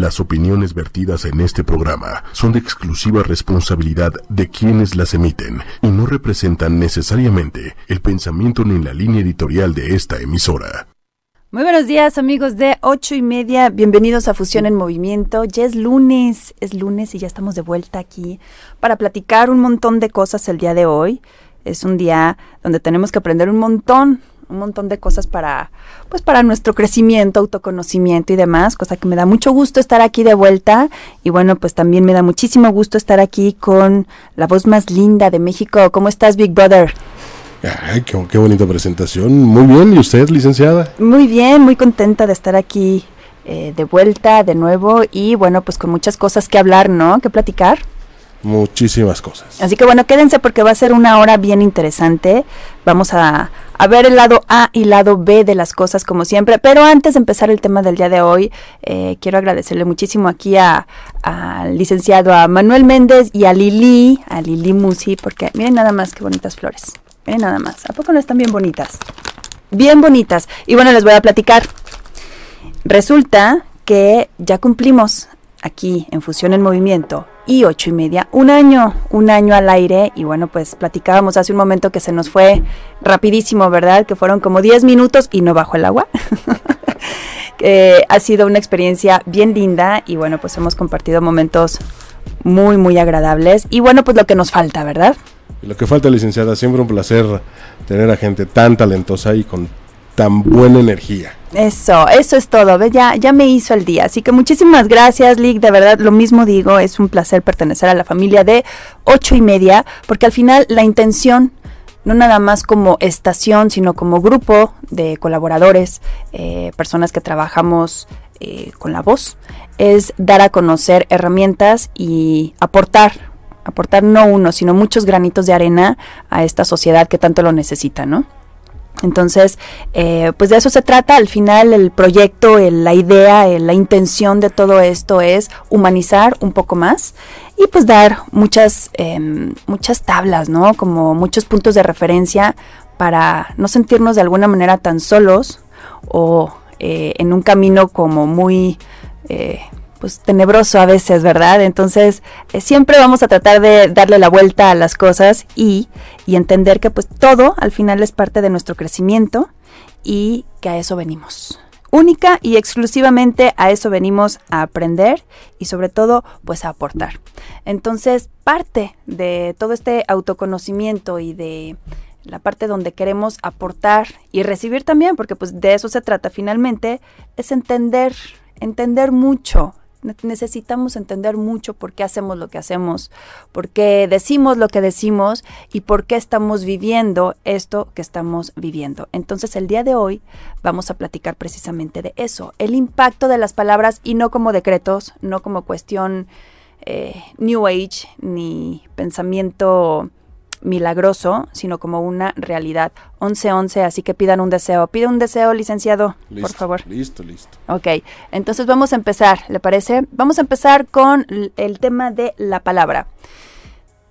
Las opiniones vertidas en este programa son de exclusiva responsabilidad de quienes las emiten y no representan necesariamente el pensamiento ni la línea editorial de esta emisora. Muy buenos días amigos de ocho y media, bienvenidos a Fusión en Movimiento. Ya es lunes, es lunes y ya estamos de vuelta aquí para platicar un montón de cosas el día de hoy. Es un día donde tenemos que aprender un montón, un montón de cosas para, pues para nuestro crecimiento, autoconocimiento y demás, cosa que me da mucho gusto estar aquí de vuelta. Y bueno, pues también me da muchísimo gusto estar aquí con la voz más linda de México. ¿Cómo estás, Big Brother? Ay, qué, bonita presentación. Muy bien, ¿y usted, licenciada? Muy bien, muy contenta de estar aquí eh, de vuelta, de nuevo, y bueno, pues con muchas cosas que hablar, ¿no? Que platicar. Muchísimas cosas. Así que bueno, quédense porque va a ser una hora bien interesante. Vamos a, ver el lado A y lado B de las cosas como siempre. Pero antes de empezar el tema del día de hoy, eh, quiero agradecerle muchísimo aquí al licenciado, a Manuel Méndez y a Lili, a Lili Musi, porque miren nada más qué bonitas flores. Eh, nada más. ¿A poco no están bien bonitas? Bien bonitas. Y bueno, les voy a platicar. Resulta que ya cumplimos aquí en Fusión en Movimiento y ocho y media, un año, un año al aire y bueno, pues platicábamos hace un momento que se nos fue rapidísimo, ¿verdad? Que fueron como 10 minutos y no bajo el agua. ha sido una experiencia bien linda y bueno, pues hemos compartido momentos muy, muy agradables y bueno, pues lo que nos falta, ¿verdad? Lo que falta, licenciada, siempre un placer tener a gente tan talentosa y con tan buena energía. Eso, eso es todo, Ya, ya me hizo el día. Así que muchísimas gracias, Lick. De verdad, lo mismo digo, es un placer pertenecer a la familia de ocho y media, porque al final la intención, no nada más como estación, sino como grupo de colaboradores, eh, personas que trabajamos eh, con la voz, es dar a conocer herramientas y aportar aportar no uno, sino muchos granitos de arena a esta sociedad que tanto lo necesita, ¿no? Entonces, eh, pues de eso se trata. Al final, el proyecto, la idea, la intención de todo esto es humanizar un poco más y pues dar muchas, em, muchas tablas, ¿no? Como muchos puntos de referencia para no sentirnos de alguna manera tan solos o eh, en un camino como muy eh, pues tenebroso a veces, ¿verdad? Entonces, eh, siempre vamos a tratar de darle la vuelta a las cosas y, y entender que pues todo al final es parte de nuestro crecimiento y que a eso venimos. Única y exclusivamente a eso venimos a aprender y sobre todo pues a aportar. Entonces, parte de todo este autoconocimiento y de la parte donde queremos aportar y recibir también, porque pues de eso se trata finalmente, es entender, entender mucho necesitamos entender mucho por qué hacemos lo que hacemos, por qué decimos lo que decimos y por qué estamos viviendo esto que estamos viviendo. Entonces el día de hoy vamos a platicar precisamente de eso, el impacto de las palabras y no como decretos, no como cuestión eh, New Age ni pensamiento milagroso, sino como una realidad. 11-11, así que pidan un deseo. Pide un deseo, licenciado, por favor. Listo, listo. Ok, entonces vamos a empezar, ¿le parece? Vamos a empezar con el tema de la palabra.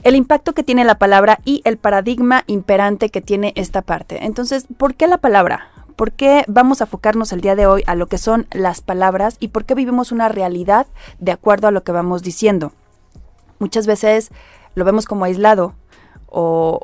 El impacto que tiene la palabra y el paradigma imperante que tiene esta parte. Entonces, ¿por qué la palabra? ¿Por qué vamos a enfocarnos el día de hoy a lo que son las palabras y por qué vivimos una realidad de acuerdo a lo que vamos diciendo? Muchas veces lo vemos como aislado, o,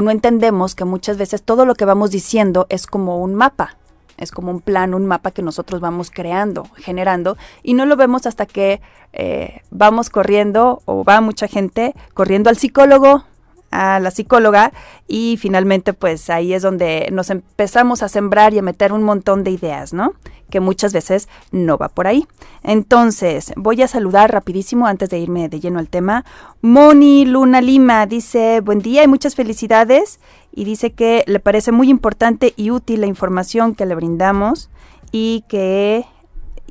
no entendemos que muchas veces todo lo que vamos diciendo es como un mapa, es como un plan, un mapa que nosotros vamos creando, generando, y no lo vemos hasta que eh, vamos corriendo o va mucha gente corriendo al psicólogo, a la psicóloga y finalmente pues ahí es donde nos empezamos a sembrar y a meter un montón de ideas, ¿no? Que muchas veces no va por ahí. Entonces, voy a saludar rapidísimo antes de irme de lleno al tema. Moni Luna Lima dice, buen día y muchas felicidades y dice que le parece muy importante y útil la información que le brindamos y que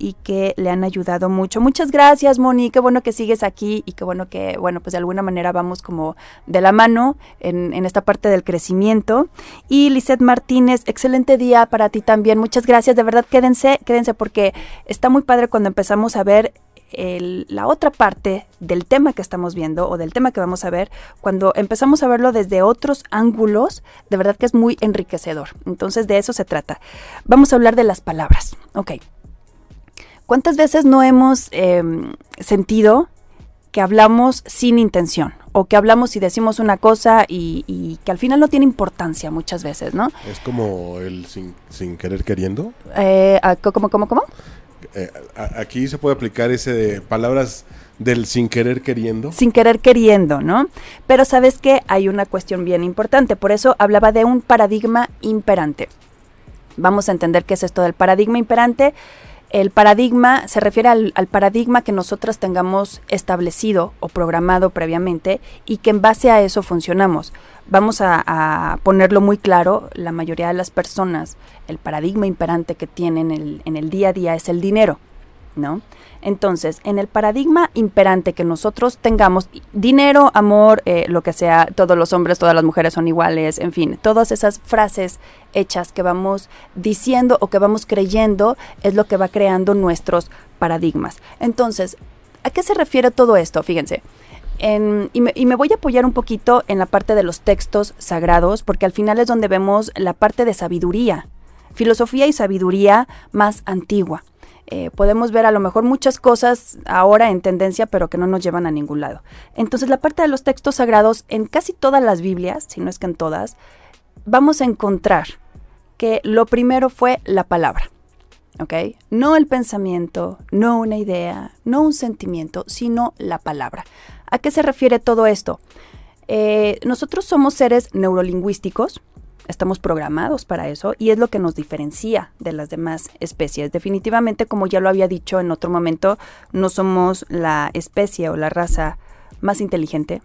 y que le han ayudado mucho. Muchas gracias, Moni, qué bueno que sigues aquí y qué bueno que, bueno, pues de alguna manera vamos como de la mano en, esta parte del crecimiento. Y Lisette Martínez, excelente día para ti también. Muchas gracias, de verdad, quédense, quédense porque está muy padre cuando empezamos a ver la otra parte del tema que estamos viendo o del tema que vamos a ver, cuando empezamos a verlo desde otros ángulos, de verdad que es muy enriquecedor. Entonces de eso se trata. Vamos a hablar de las palabras. Ok. ¿Cuántas veces no hemos em, sentido que hablamos sin intención? O que hablamos y decimos una cosa y, que al final no tiene importancia muchas veces, ¿no? Es como el sin, querer queriendo. Eh, ¿Cómo, cómo, cómo? Eh, aquí se puede aplicar ese de palabras del sin querer queriendo. Sin querer queriendo, ¿no? Pero sabes que hay una cuestión bien importante, por eso hablaba de un paradigma imperante. Vamos a entender qué es esto del paradigma imperante. El paradigma se refiere al, paradigma que nosotros tengamos establecido o programado previamente y que en base a eso funcionamos. Vamos a, a ponerlo muy claro, la mayoría de las personas, el paradigma imperante que tienen en el día a día es el dinero, ¿no? Entonces, en el paradigma imperante que nosotros tengamos, dinero, amor, eh, lo que sea, todos los hombres, todas las mujeres son iguales, en fin, todas esas frases hechas que vamos diciendo o que vamos creyendo es lo que va creando nuestros paradigmas. Entonces, ¿a qué se refiere todo esto? Fíjense. y, me, y, me, voy a apoyar un poquito en la parte de los textos sagrados, porque al final es donde vemos la parte de sabiduría, filosofía y sabiduría más antigua. Eh, podemos ver a lo mejor muchas cosas ahora en tendencia, pero que no nos llevan a ningún lado. Entonces, la parte de los textos sagrados, en casi todas las Biblias, si no es que en todas, vamos a encontrar que lo primero fue la palabra. ¿Ok? No el pensamiento, no una idea, no un sentimiento, sino la palabra. ¿A qué se refiere todo esto? Eh, nosotros somos seres neurolingüísticos, Estamos programados para eso y es lo que nos diferencia de las demás especies. Definitivamente, como ya lo había dicho en otro momento, no somos la especie o la raza más inteligente,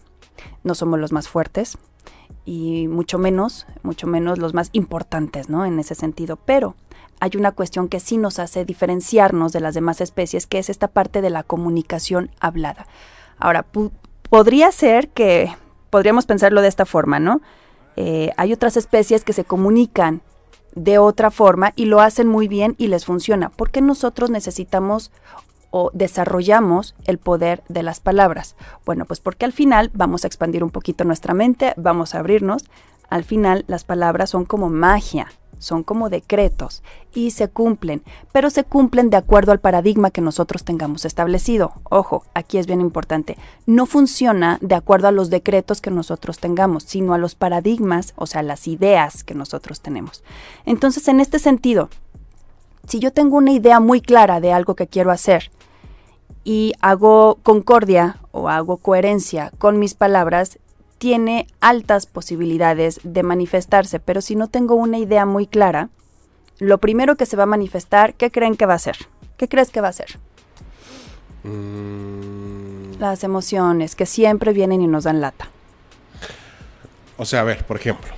no somos los más fuertes y mucho menos, mucho menos los más importantes, ¿no? En ese sentido. Pero hay una cuestión que sí nos hace diferenciarnos de las demás especies, que es esta parte de la comunicación hablada. Ahora, podría ser que, podríamos pensarlo de esta forma, ¿no? Eh, hay otras especies que se comunican de otra forma y lo hacen muy bien y les funciona. ¿Por qué nosotros necesitamos o desarrollamos el poder de las palabras? Bueno, pues porque al final vamos a expandir un poquito nuestra mente, vamos a abrirnos. Al final las palabras son como magia son como decretos y se cumplen, pero se cumplen de acuerdo al paradigma que nosotros tengamos establecido. Ojo, aquí es bien importante, no funciona de acuerdo a los decretos que nosotros tengamos, sino a los paradigmas, o sea, las ideas que nosotros tenemos. Entonces, en este sentido, si yo tengo una idea muy clara de algo que quiero hacer y hago concordia o hago coherencia con mis palabras, tiene altas posibilidades de manifestarse, pero si no tengo una idea muy clara, lo primero que se va a manifestar, ¿qué creen que va a ser? ¿Qué crees que va a ser? Mm. Las emociones que siempre vienen y nos dan lata. O sea, a ver, por ejemplo,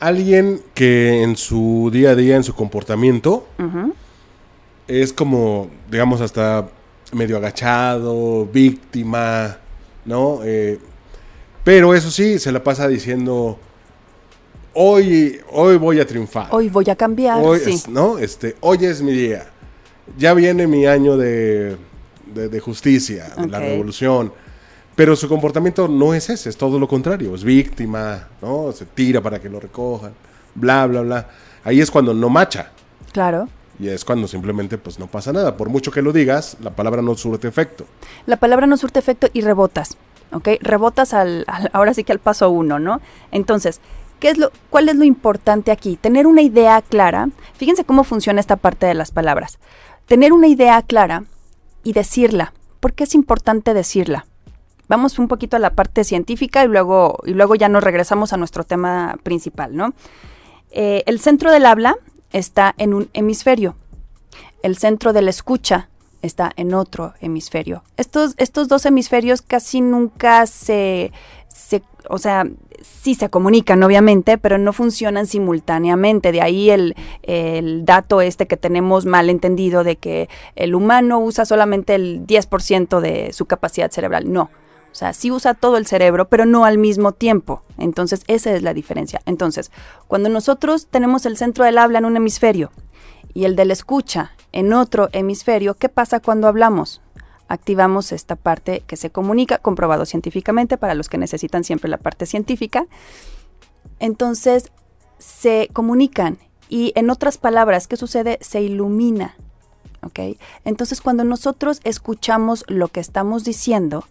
alguien que en su día a día, en su comportamiento, es como, digamos, hasta medio agachado, víctima, ¿no? Eh, pero eso sí, se la pasa diciendo, hoy, hoy voy a triunfar. Hoy voy a cambiar, hoy, sí. ¿no? Este, hoy es mi día. Ya viene mi año de, de, justicia, de la revolución. Pero su comportamiento no es ese, es todo lo contrario. Es víctima, ¿no? Se tira para que lo recojan, bla, bla, bla. Ahí es cuando no macha. Claro. Y es cuando simplemente pues no pasa nada. Por mucho que lo digas, la palabra no surte efecto. La palabra no surte efecto y rebotas, ¿ok? Rebotas al, ahora sí que al paso uno, ¿no? Entonces, ¿qué es lo, ¿cuál es lo importante aquí? Tener una idea clara. Fíjense cómo funciona esta parte de las palabras. Tener una idea clara y decirla. ¿Por qué es importante decirla? Vamos un poquito a la parte científica y luego, y luego ya nos regresamos a nuestro tema principal, ¿no? Eh, el centro del habla está en un hemisferio. El centro de la escucha está en otro hemisferio. Estos, estos dos hemisferios casi nunca se, o sea, sí se comunican obviamente, pero no funcionan simultáneamente. De ahí el, el, dato este que tenemos mal entendido de que el humano usa solamente el 10% de su capacidad cerebral. No, o sea, sí usa todo el cerebro, pero no al mismo tiempo. Entonces, esa es la diferencia. Entonces, cuando nosotros tenemos el centro del habla en un hemisferio y el de la escucha en otro hemisferio, ¿qué pasa cuando hablamos? Activamos esta parte que se comunica, comprobado científicamente para los que necesitan siempre la parte científica. Entonces, se comunican y en otras palabras, ¿qué sucede? Se ilumina ¿ok? Entonces cuando nosotros escuchamos lo que estamos diciendo,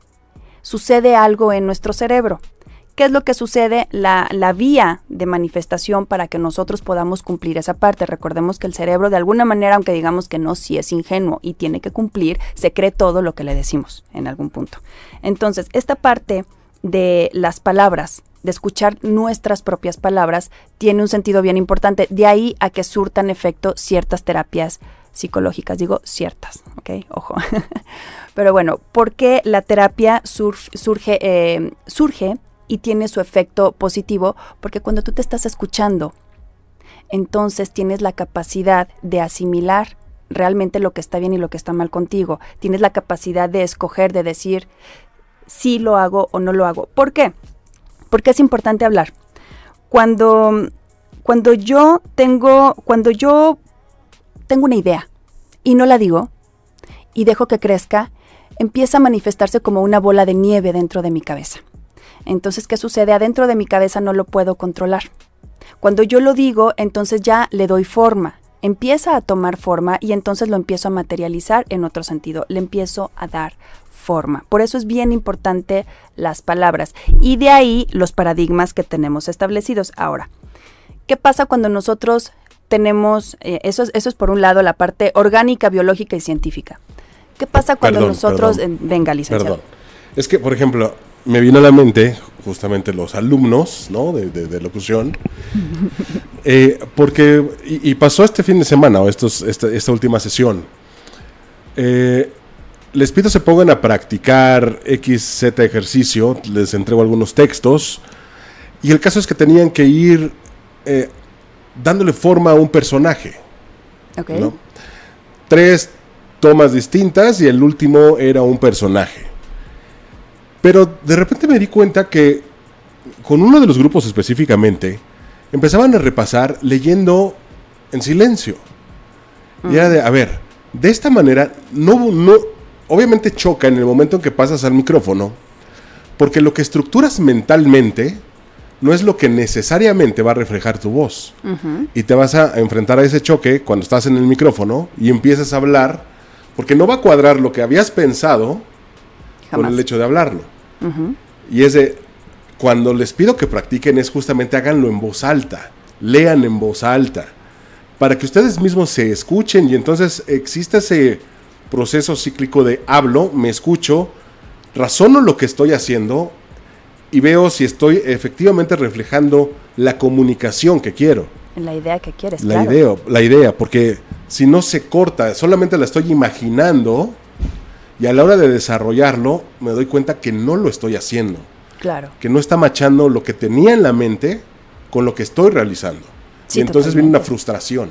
sucede algo en nuestro cerebro. ¿Qué es lo que sucede? La, la, vía de manifestación para que nosotros podamos cumplir esa parte. Recordemos que el cerebro, de alguna manera, aunque digamos que no, si es ingenuo y tiene que cumplir, se cree todo lo que le decimos en algún punto. Entonces, esta parte de las palabras, de escuchar nuestras propias palabras, tiene un sentido bien importante. De ahí a que surtan efecto ciertas terapias psicológicas, digo ciertas, ¿ok? Ojo. Pero bueno, ¿por qué la terapia surge, eh, surge y tiene su efecto positivo? Porque cuando tú te estás escuchando, entonces tienes la capacidad de asimilar realmente lo que está bien y lo que está mal contigo. Tienes la capacidad de escoger, de decir si lo hago o no lo hago. ¿Por qué? Porque es importante hablar. Cuando, cuando yo tengo, cuando yo tengo una idea y no la digo y dejo que crezca, empieza a manifestarse como una bola de nieve dentro de mi cabeza. Entonces, ¿qué sucede? Adentro de mi cabeza no lo puedo controlar. Cuando yo lo digo, entonces ya le doy forma. Empieza a tomar forma y entonces lo empiezo a materializar en otro sentido. Le empiezo a dar forma. Por eso es bien importante las palabras. Y de ahí los paradigmas que tenemos establecidos. Ahora, ¿qué pasa cuando nosotros tenemos, eh, eso, es, eso es por un lado la parte orgánica, biológica y científica. ¿Qué pasa cuando nosotros, venga licenciado? Perdón. Es que, por ejemplo, me vino a la mente justamente los alumnos ¿no? de, locución, eh, porque, y, pasó este fin de semana, o estos, esta, última sesión, eh, les pido se pongan a practicar XZ ejercicio, les entrego algunos textos, y el caso es que tenían que ir eh, dándole forma a un personaje. Tres tomas distintas y el último era un personaje. Pero de repente me di cuenta que con uno de los grupos específicamente empezaban a repasar leyendo en silencio. Y era de, a ver, de esta manera no, no, obviamente choca en el momento en que pasas al micrófono, porque lo que estructuras mentalmente no es lo que necesariamente va a reflejar tu voz. Y te vas a enfrentar a ese choque cuando estás en el micrófono y empiezas a hablar, porque no va a cuadrar lo que habías pensado con el hecho de hablarlo. Y es de, cuando les pido que practiquen es justamente háganlo en voz alta, lean en voz alta, para que ustedes mismos se escuchen y entonces existe ese proceso cíclico de hablo, me escucho, razono lo que estoy haciendo y veo si estoy efectivamente reflejando la comunicación que quiero. La idea que quieres, la Idea, la idea, porque si no se corta, solamente la estoy imaginando y a la hora de desarrollarlo me doy cuenta que no lo estoy haciendo. Claro. Que no está machando lo que tenía en la mente con lo que estoy realizando. y entonces viene una frustración.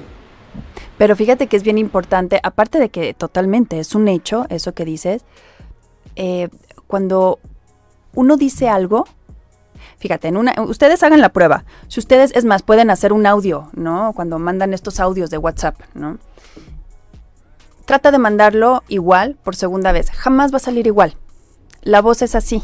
Pero fíjate que es bien importante, aparte de que totalmente es un hecho, eso que dices, eh, cuando uno dice algo, fíjate, en una, ustedes hagan la prueba. Si ustedes, es más, pueden hacer un audio, ¿no? Cuando mandan estos audios de WhatsApp, ¿no? Trata de mandarlo igual por segunda vez. Jamás va a salir igual. La voz es así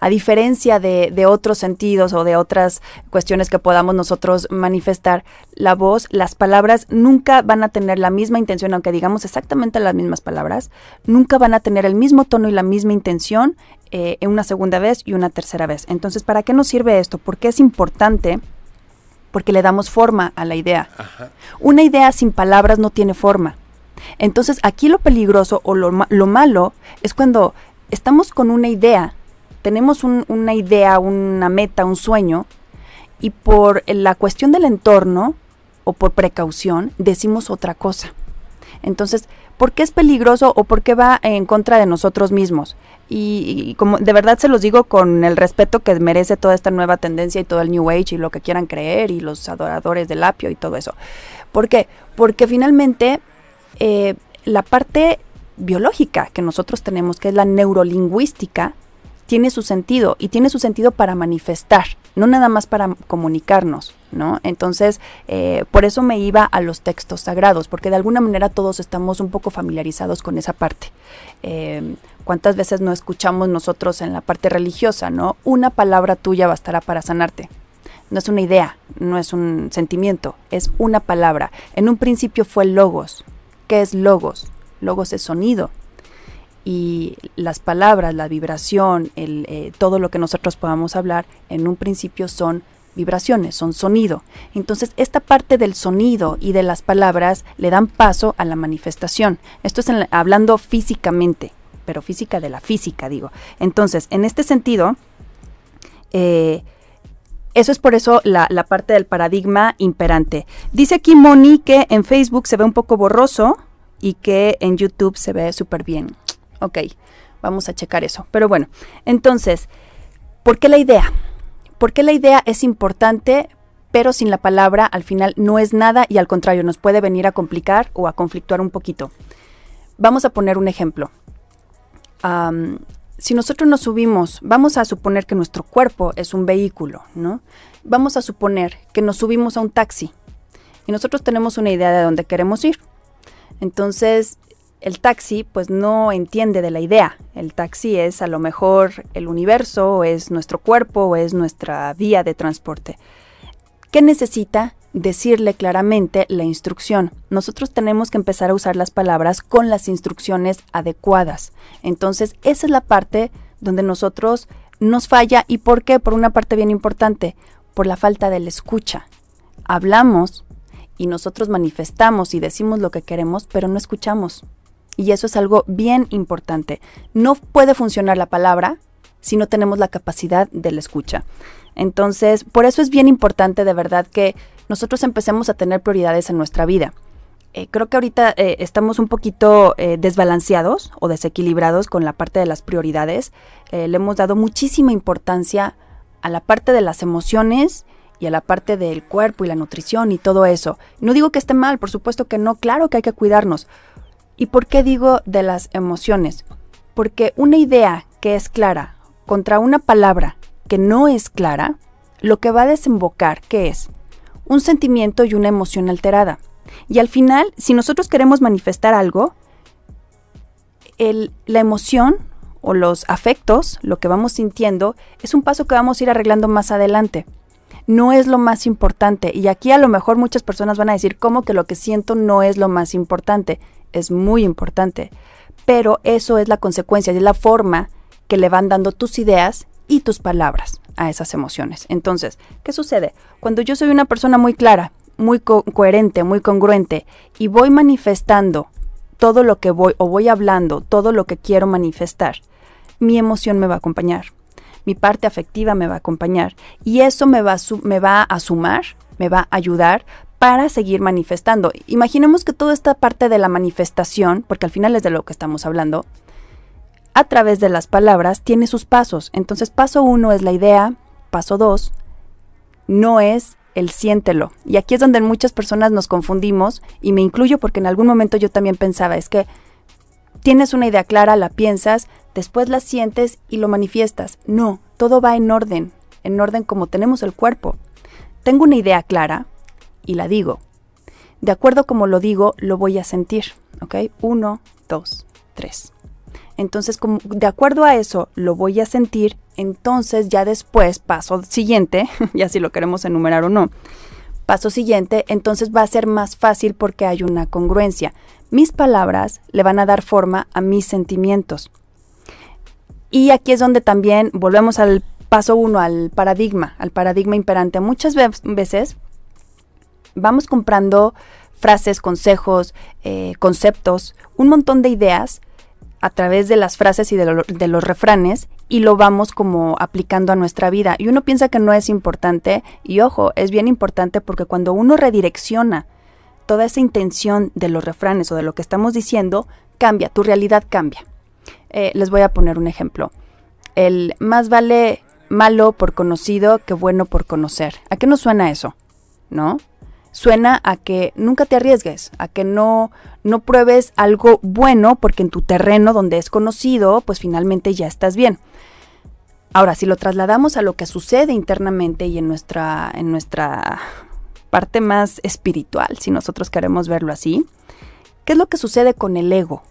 a diferencia de, otros sentidos o de otras cuestiones que podamos nosotros manifestar, la voz, las palabras nunca van a tener la misma intención, aunque digamos exactamente las mismas palabras, nunca van a tener el mismo tono y la misma intención eh, en una segunda vez y una tercera vez. Entonces, ¿para qué nos sirve esto? Porque es importante porque le damos forma a la idea. Una idea sin palabras no tiene forma. Entonces, aquí lo peligroso o lo, lo malo es cuando estamos con una idea tenemos una idea, una meta, un sueño, y por la cuestión del entorno o por precaución decimos otra cosa. Entonces, ¿por qué es peligroso o por qué va en contra de nosotros mismos? Y, como de verdad se los digo con el respeto que merece toda esta nueva tendencia y todo el New Age y lo que quieran creer y los adoradores del apio y todo eso. ¿Por qué? Porque finalmente eh, la parte biológica que nosotros tenemos, que es la neurolingüística, tiene su sentido y tiene su sentido para manifestar, no nada más para comunicarnos, ¿no? Entonces, eh, por eso me iba a los textos sagrados, porque de alguna manera todos estamos un poco familiarizados con esa parte. Eh, ¿Cuántas veces no escuchamos nosotros en la parte religiosa, ¿no? Una palabra tuya bastará para sanarte. No es una idea, no es un sentimiento, es una palabra. En un principio fue logos, ¿Qué es logos? Logos es sonido. Y las palabras, la vibración, el, eh, todo lo que nosotros podamos hablar, en un principio son vibraciones, son sonido. Entonces, esta parte del sonido y de las palabras le dan paso a la manifestación. Esto es hablando físicamente, pero física de la física, digo. Entonces, en este sentido, eh, eso es por eso la, la, parte del paradigma imperante. Dice aquí Moni que en Facebook se ve un poco borroso y que en YouTube se ve súper bien. Ok, vamos a checar eso. Pero bueno, entonces, ¿por qué la idea? Porque la idea es importante, pero sin la palabra al final no es nada y al contrario nos puede venir a complicar o a conflictuar un poquito. Vamos a poner un ejemplo. Si nosotros nos subimos, vamos a suponer que nuestro cuerpo es un vehículo, ¿no? Vamos a suponer que nos subimos a un taxi y nosotros tenemos una idea de dónde queremos ir. Entonces, el taxi pues no entiende de la idea. El taxi es a lo mejor el universo, o es nuestro cuerpo, o es nuestra vía de transporte. ¿Qué necesita? Decirle claramente la instrucción. Nosotros tenemos que empezar a usar las palabras con las instrucciones adecuadas. Entonces, esa es la parte donde nosotros nos falla. ¿Y por qué? Por una parte bien importante, por la falta de la escucha. Hablamos y nosotros manifestamos y decimos lo que queremos, pero no escuchamos. Y eso es algo bien importante. No puede funcionar la palabra si no tenemos la capacidad de la escucha. Entonces, por eso es bien importante de verdad que nosotros empecemos a tener prioridades en nuestra vida. Eh, creo que ahorita eh, estamos un poquito eh, desbalanceados o desequilibrados con la parte de las prioridades. le hemos dado muchísima importancia a la parte de las emociones y a la parte del cuerpo y la nutrición y todo eso. No digo que esté mal, por supuesto que no, claro que hay que cuidarnos, ¿Y por qué digo de las emociones? Porque una idea que es clara contra una palabra que no es clara, lo que va a desembocar, ¿qué es? Un sentimiento y una emoción alterada. Y al final, si nosotros queremos manifestar algo, la emoción o los afectos, lo que vamos sintiendo, es un paso que vamos a ir arreglando más adelante. No es lo más importante. Y aquí a lo mejor muchas personas van a decir, ¿cómo que lo que siento no es lo más importante? es muy importante, pero eso es la consecuencia, es la forma que le van dando tus ideas y tus palabras a esas emociones. Entonces, ¿qué sucede? Cuando yo soy una persona muy clara, muy coherente, muy congruente y voy manifestando todo lo que voy o voy hablando, todo lo que quiero manifestar, mi emoción me va a acompañar, mi parte afectiva me va a acompañar y eso me va a, me va a sumar, me va a ayudar para seguir manifestando. Imaginemos que toda esta parte de la manifestación, porque al final es de lo que estamos hablando, a través de las palabras tiene sus pasos. Entonces, paso uno es la idea, paso dos no es el siéntelo. Y aquí es donde muchas personas nos confundimos, y me incluyo porque en algún momento yo también pensaba, es que tienes una idea clara, la piensas, después la sientes y lo manifiestas. No, todo va en orden, en orden como tenemos el cuerpo. Tengo una idea clara, y la digo. De acuerdo como lo digo, lo voy a sentir. ¿Ok? Uno, dos, tres. Entonces, como de acuerdo a eso lo voy a sentir, entonces ya después, paso siguiente, ya si lo queremos enumerar o no, paso siguiente, entonces va a ser más fácil porque hay una congruencia. Mis palabras le van a dar forma a mis sentimientos. Y aquí es donde también volvemos al paso uno, al paradigma, al paradigma imperante. Muchas veces vamos comprando frases, consejos, eh, conceptos, un montón de ideas a través de las frases y de, de, los refranes y lo vamos como aplicando a nuestra vida. Y uno piensa que no es importante y ojo, es bien importante porque cuando uno redirecciona toda esa intención de los refranes o de lo que estamos diciendo, cambia, tu realidad cambia. Eh, les voy a poner un ejemplo. El más vale malo por conocido que bueno por conocer. ¿A qué nos suena eso? ¿No? Suena a que nunca te arriesgues, a que no, no pruebes algo bueno porque en tu terreno donde es conocido, pues finalmente ya estás bien. Ahora, si lo trasladamos a lo que sucede internamente y en nuestra, en nuestra parte más espiritual, si nosotros queremos verlo así, ¿qué es lo que sucede con el ego?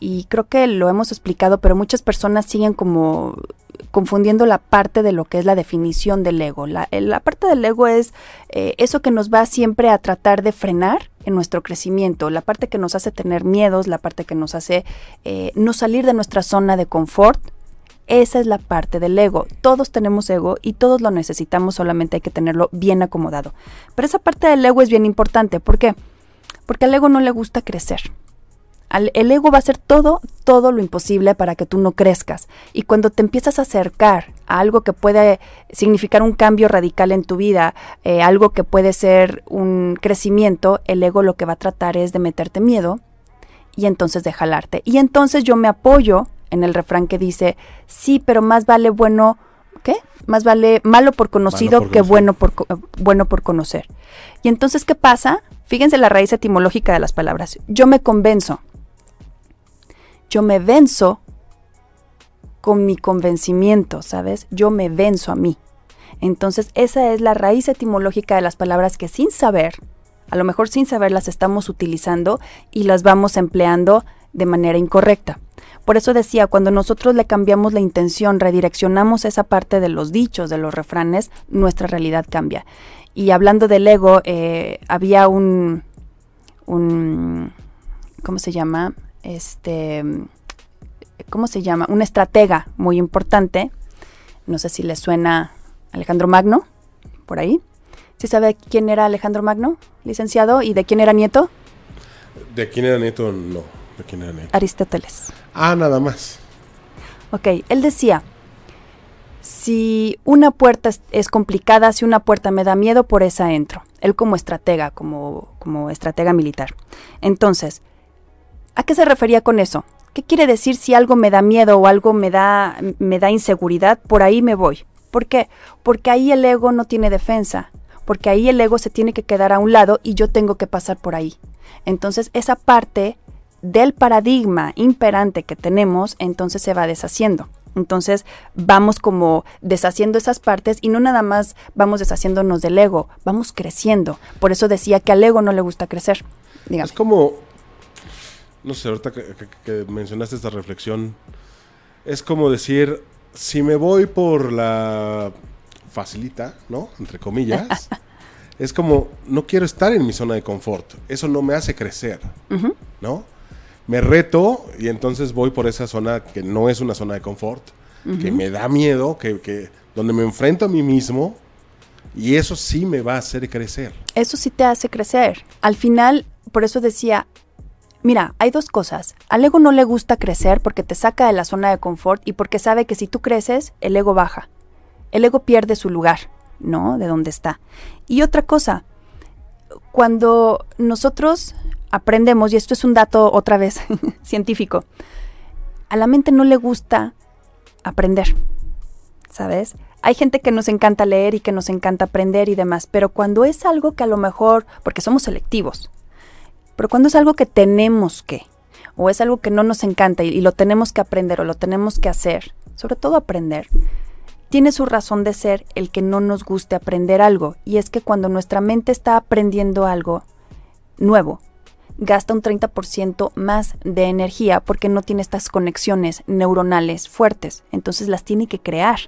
Y creo que lo hemos explicado, pero muchas personas siguen como confundiendo la parte de lo que es la definición del ego. La, la parte del ego es eh, eso que nos va siempre a tratar de frenar en nuestro crecimiento, la parte que nos hace tener miedos, la parte que nos hace eh, no salir de nuestra zona de confort. Esa es la parte del ego. Todos tenemos ego y todos lo necesitamos, solamente hay que tenerlo bien acomodado. Pero esa parte del ego es bien importante. ¿Por qué? Porque al ego no le gusta crecer el ego va a hacer todo, todo lo imposible para que tú no crezcas. Y cuando te empiezas a acercar a algo que puede significar un cambio radical en tu vida, eh, algo que puede ser un crecimiento, el ego lo que va a tratar es de meterte miedo y entonces de jalarte. Y entonces yo me apoyo en el refrán que dice, sí, pero más vale bueno, ¿qué? Más vale malo por conocido que bueno por, bueno por conocer. Y entonces, ¿qué pasa? Fíjense la raíz etimológica de las palabras. Yo me convenzo yo me venzo con mi convencimiento, ¿sabes? Yo me venzo a mí. Entonces esa es la raíz etimológica de las palabras que sin saber, a lo mejor sin saber las estamos utilizando y las vamos empleando de manera incorrecta. Por eso decía, cuando nosotros le cambiamos la intención, redireccionamos esa parte de los dichos, de los refranes, nuestra realidad cambia. Y hablando del ego, eh, había un, un, ¿cómo se llama? Este, ¿cómo se llama? Un estratega muy importante. No sé si le suena Alejandro Magno, por ahí. ¿Sí sabe quién era Alejandro Magno, licenciado? ¿Y de quién era nieto? De quién era nieto, no. ¿De quién era nieto? Aristóteles. Ah, nada más. Ok, él decía, si una puerta es, complicada, si una puerta me da miedo, por esa entro. Él como estratega, como, como estratega militar. Entonces, ¿A qué se refería con eso? ¿Qué quiere decir si algo me da miedo o algo me da, me da inseguridad? Por ahí me voy. ¿Por qué? Porque ahí el ego no tiene defensa, porque ahí el ego se tiene que quedar a un lado y yo tengo que pasar por ahí. Entonces esa parte del paradigma imperante que tenemos, entonces se va deshaciendo. Entonces vamos como deshaciendo esas partes y no nada más vamos deshaciéndonos del ego, vamos creciendo. Por eso decía que al ego no le gusta crecer. Es como no sé, ahorita que, mencionaste esta reflexión, es como decir, si me voy por la facilita, ¿no? Entre comillas, es como, no quiero estar en mi zona de confort, eso no me hace crecer, ¿no? Me reto y entonces voy por esa zona que no es una zona de confort, que me da miedo, que, que, donde me enfrento a mí mismo, y eso sí me va a hacer crecer. Eso sí te hace crecer. Al final, por eso decía, Mira, hay dos cosas. Al ego no le gusta crecer porque te saca de la zona de confort y porque sabe que si tú creces, el ego baja. El ego pierde su lugar, ¿no? De donde está. Y otra cosa, cuando nosotros aprendemos, y esto es un dato otra vez científico, a la mente no le gusta aprender, ¿sabes? Hay gente que nos encanta leer y que nos encanta aprender y demás, pero cuando es algo que a lo mejor, porque somos selectivos, pero cuando es algo que tenemos que, o es algo que no nos encanta y, lo tenemos que aprender o lo tenemos que hacer, sobre todo aprender, tiene su razón de ser el que no nos guste aprender algo. Y es que cuando nuestra mente está aprendiendo algo nuevo, gasta un 30% más de energía porque no tiene estas conexiones neuronales fuertes. Entonces las tiene que crear.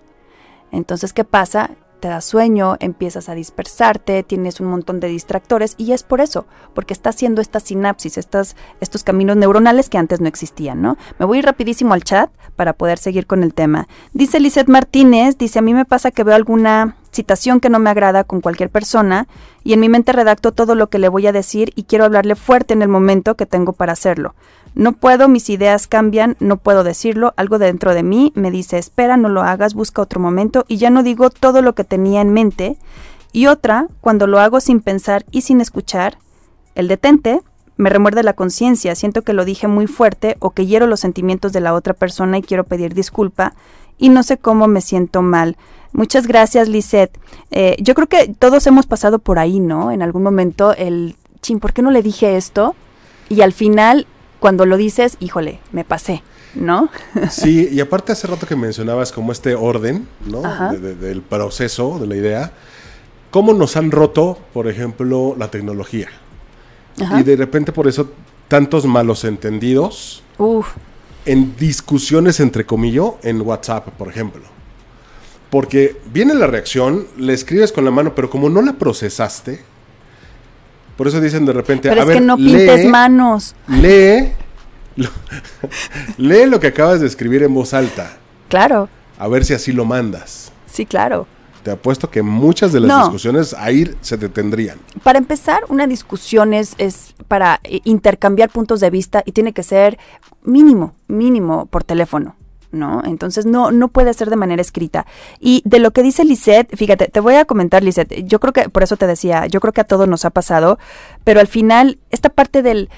Entonces, ¿qué pasa? Te da sueño, empiezas a dispersarte, tienes un montón de distractores y es por eso, porque está haciendo esta sinapsis, estas, estos caminos neuronales que antes no existían, ¿no? Me voy rapidísimo al chat para poder seguir con el tema. Dice Lizeth Martínez, dice, a mí me pasa que veo alguna citación que no me agrada con cualquier persona y en mi mente redacto todo lo que le voy a decir y quiero hablarle fuerte en el momento que tengo para hacerlo. No puedo, mis ideas cambian, no puedo decirlo, algo dentro de mí me dice, espera, no lo hagas, busca otro momento y ya no digo todo lo que tenía en mente. Y otra, cuando lo hago sin pensar y sin escuchar, el detente me remuerde la conciencia, siento que lo dije muy fuerte o que hiero los sentimientos de la otra persona y quiero pedir disculpa y no sé cómo me siento mal. Muchas gracias, Lisette. Eh, yo creo que todos hemos pasado por ahí, ¿no? En algún momento el, chin, ¿por qué no le dije esto? Y al final cuando lo dices, híjole, me pasé, ¿no? Sí, y aparte hace rato que mencionabas como este orden, ¿no? del proceso, de la idea, cómo nos han roto, por ejemplo, la tecnología. Y de repente por eso tantos malos entendidos en discusiones entre comillas en WhatsApp, por ejemplo. Porque viene la reacción, le escribes con la mano, pero como no la procesaste, por eso dicen de repente, Pero a es ver, que no pintes lee, manos. lee, lo, lee lo que acabas de escribir en voz alta, Claro, a ver si así lo mandas. sí, claro. Te apuesto que muchas de las No. discusiones ahí se detendrían. Para empezar, una discusión es, es para eh, intercambiar puntos de vista y tiene que ser mínimo, mínimo por teléfono. ¿No? Entonces no, no puede ser de manera escrita. Y de lo que dice Lisette, fíjate, te voy a comentar, Lisette, yo creo que, por eso te decía, yo creo que a todos nos ha pasado, pero al final, esta parte del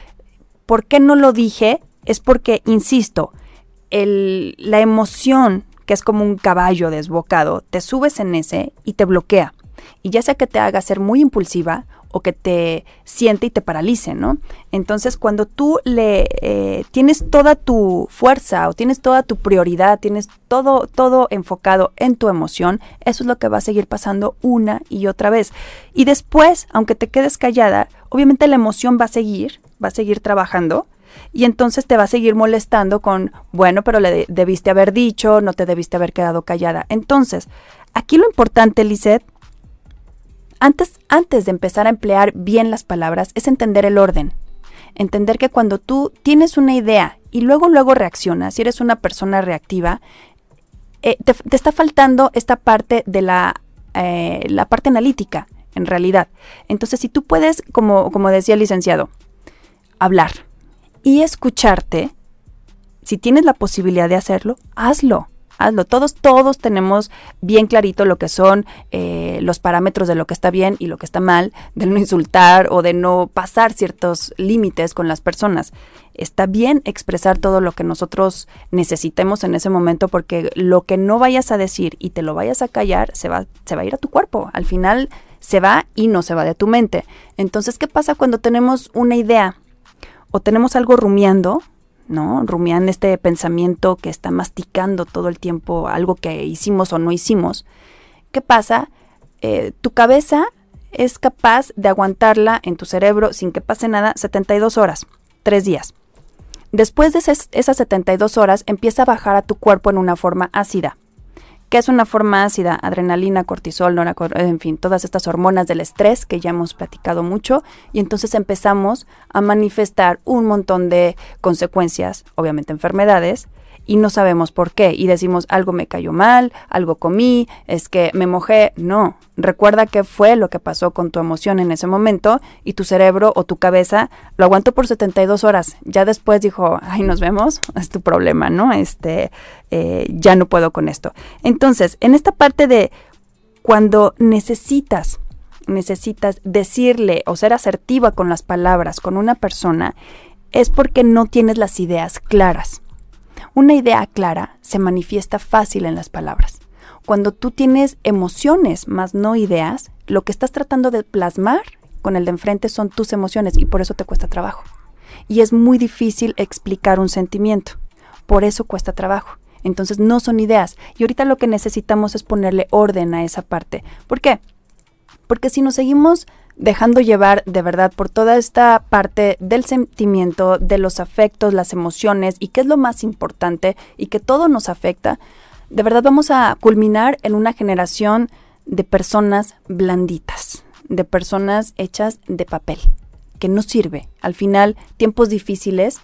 por qué no lo dije es porque, insisto, el, la emoción, que es como un caballo desbocado, te subes en ese y te bloquea. Y ya sea que te haga ser muy impulsiva o que te siente y te paralice, ¿no? Entonces, cuando tú le eh, tienes toda tu fuerza o tienes toda tu prioridad, tienes todo, todo enfocado en tu emoción, eso es lo que va a seguir pasando una y otra vez. Y después, aunque te quedes callada, obviamente la emoción va a seguir, va a seguir trabajando, y entonces te va a seguir molestando con, bueno, pero le de- debiste haber dicho, no te debiste haber quedado callada. Entonces, aquí lo importante, Lisette, antes, antes de empezar a emplear bien las palabras, es entender el orden. Entender que cuando tú tienes una idea y luego, luego reaccionas, si eres una persona reactiva, eh, te, está faltando esta parte de la, eh, la parte analítica, en realidad. Entonces, si tú puedes, como, como decía el licenciado, hablar y escucharte, si tienes la posibilidad de hacerlo, hazlo. Hazlo. Todos, todos tenemos bien clarito lo que son eh, los parámetros de lo que está bien y lo que está mal, de no insultar o de no pasar ciertos límites con las personas. Está bien expresar todo lo que nosotros necesitemos en ese momento porque lo que no vayas a decir y te lo vayas a callar se va, se va a ir a tu cuerpo. Al final se va y no se va de tu mente. Entonces, ¿qué pasa cuando tenemos una idea o tenemos algo rumiando? ¿No? Rumian este pensamiento que está masticando todo el tiempo algo que hicimos o no hicimos. ¿Qué pasa? Eh, tu cabeza es capaz de aguantarla en tu cerebro sin que pase nada 72 horas, 3 días. Después de esas, esas 72 horas empieza a bajar a tu cuerpo en una forma ácida. ¿Qué es una forma ácida? Adrenalina, cortisol, en fin, todas estas hormonas del estrés que ya hemos platicado mucho y entonces empezamos a manifestar un montón de consecuencias, obviamente enfermedades, y no sabemos por qué y decimos algo me cayó mal, algo comí, es que me mojé, no, recuerda qué fue lo que pasó con tu emoción en ese momento y tu cerebro o tu cabeza lo aguantó por 72 horas, ya después dijo, ay, nos vemos, es tu problema, ¿no? Este, eh, ya no puedo con esto. Entonces, en esta parte de cuando necesitas necesitas decirle o ser asertiva con las palabras con una persona, es porque no tienes las ideas claras. Una idea clara se manifiesta fácil en las palabras. Cuando tú tienes emociones más no ideas, lo que estás tratando de plasmar con el de enfrente son tus emociones y por eso te cuesta trabajo. Y es muy difícil explicar un sentimiento. Por eso cuesta trabajo. Entonces no son ideas. Y ahorita lo que necesitamos es ponerle orden a esa parte. ¿Por qué? Porque si nos seguimos dejando llevar de verdad por toda esta parte del sentimiento, de los afectos, las emociones y qué es lo más importante y que todo nos afecta, de verdad vamos a culminar en una generación de personas blanditas, de personas hechas de papel, que no sirve. Al final, tiempos difíciles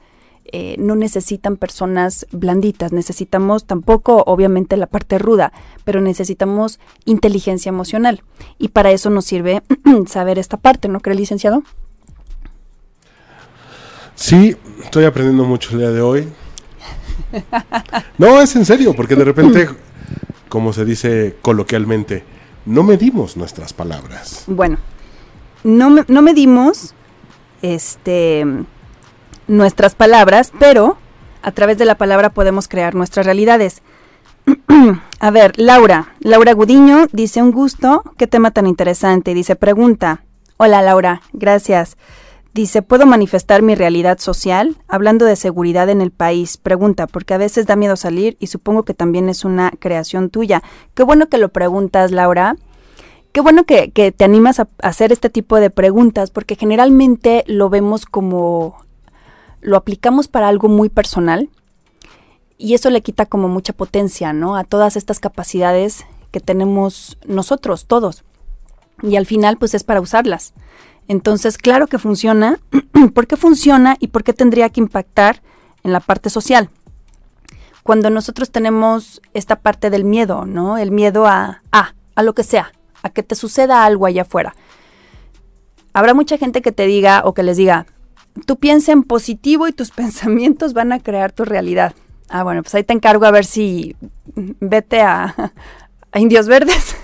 eh, no necesitan personas blanditas, necesitamos tampoco, obviamente, la parte ruda, pero necesitamos inteligencia emocional. Y para eso nos sirve saber esta parte, ¿no cree, licenciado? Sí, estoy aprendiendo mucho el día de hoy. No, es en serio, porque de repente, como se dice coloquialmente, no medimos nuestras palabras. Bueno, no, no medimos este, nuestras palabras, pero a través de la palabra podemos crear nuestras realidades. a ver, Laura, Laura Gudiño dice un gusto, qué tema tan interesante. Dice, pregunta, hola Laura, gracias. Dice, ¿puedo manifestar mi realidad social? Hablando de seguridad en el país, pregunta, porque a veces da miedo salir y supongo que también es una creación tuya. Qué bueno que lo preguntas, Laura. Qué bueno que, que te animas a, a hacer este tipo de preguntas, porque generalmente lo vemos como, lo aplicamos para algo muy personal y eso le quita como mucha potencia, ¿no? A todas estas capacidades que tenemos nosotros, todos. Y al final, pues es para usarlas. Entonces, claro que funciona. ¿Por qué funciona y por qué tendría que impactar en la parte social? Cuando nosotros tenemos esta parte del miedo, ¿no? El miedo a, a, a lo que sea, a que te suceda algo allá afuera. Habrá mucha gente que te diga o que les diga, tú piensa en positivo y tus pensamientos van a crear tu realidad. Ah, bueno, pues ahí te encargo a ver si vete a, a Indios Verdes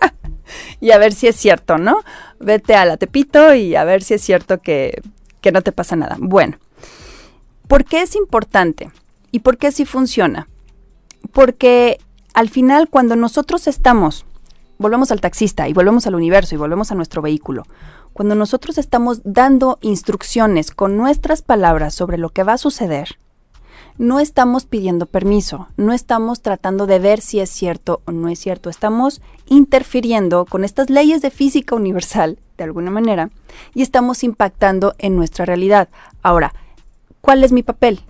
y a ver si es cierto, ¿no? Vete a la Tepito y a ver si es cierto que, que no te pasa nada. Bueno, ¿por qué es importante? ¿Y por qué sí funciona? Porque al final cuando nosotros estamos, volvemos al taxista y volvemos al universo y volvemos a nuestro vehículo, cuando nosotros estamos dando instrucciones con nuestras palabras sobre lo que va a suceder, no estamos pidiendo permiso, no estamos tratando de ver si es cierto o no es cierto, estamos interfiriendo con estas leyes de física universal, de alguna manera, y estamos impactando en nuestra realidad. Ahora, ¿cuál es mi papel?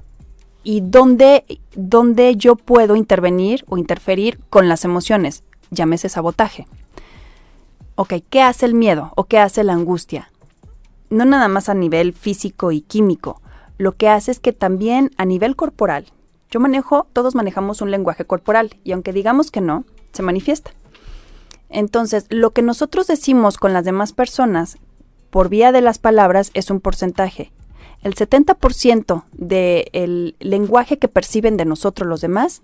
¿Y dónde, dónde yo puedo intervenir o interferir con las emociones? Llámese sabotaje ok, ¿qué hace el miedo o qué hace la angustia? No nada más a nivel físico y químico, lo que hace es que también a nivel corporal, yo manejo, todos manejamos un lenguaje corporal y aunque digamos que no, se manifiesta. Entonces, lo que nosotros decimos con las demás personas por vía de las palabras es un porcentaje. El 70% del lenguaje que perciben de nosotros los demás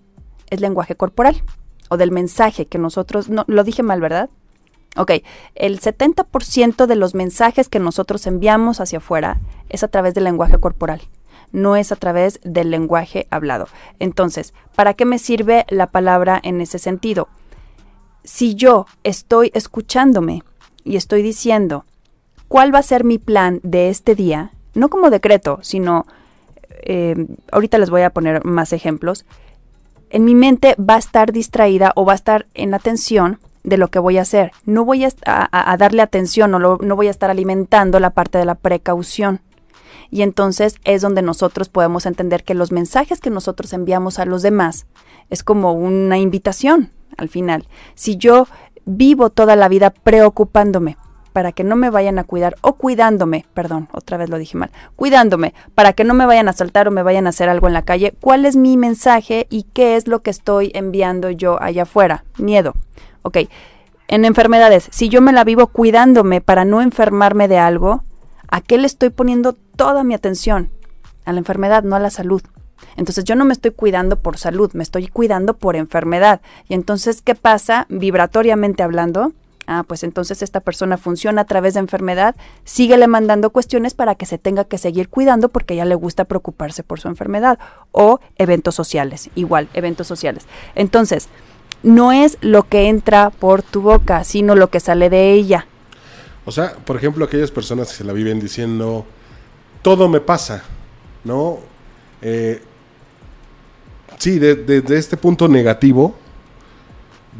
es lenguaje corporal o del mensaje que nosotros, no, lo dije mal, ¿verdad? Ok, el 70% de los mensajes que nosotros enviamos hacia afuera es a través del lenguaje corporal, no es a través del lenguaje hablado. Entonces, ¿para qué me sirve la palabra en ese sentido? Si yo estoy escuchándome y estoy diciendo cuál va a ser mi plan de este día, no como decreto, sino, eh, ahorita les voy a poner más ejemplos, en mi mente va a estar distraída o va a estar en atención de lo que voy a hacer. No voy a, darle atención o no voy a estar alimentando la parte de la precaución. Y entonces es donde nosotros podemos entender que los mensajes que nosotros enviamos a los demás es como una invitación al final. Si yo vivo toda la vida preocupándome para que no me vayan a cuidar o cuidándome, perdón, otra vez lo dije mal, cuidándome para que no me vayan a saltar o me vayan a hacer algo en la calle, ¿cuál es mi mensaje y qué es lo que estoy enviando yo allá afuera? Miedo. Ok, en enfermedades, si yo me la vivo cuidándome para no enfermarme de algo, ¿a qué le estoy poniendo toda mi atención? A la enfermedad, no a la salud. Entonces yo no me estoy cuidando por salud, me estoy cuidando por enfermedad. Y entonces, ¿qué pasa vibratoriamente hablando? Ah, pues entonces esta persona funciona a través de enfermedad, síguele mandando cuestiones para que se tenga que seguir cuidando porque ya le gusta preocuparse por su enfermedad. O eventos sociales, igual, eventos sociales. Entonces, no es lo que entra por tu boca, sino lo que sale de ella. O sea, por ejemplo, aquellas personas que se la viven diciendo, todo me pasa, ¿no? Eh, sí, desde este punto negativo,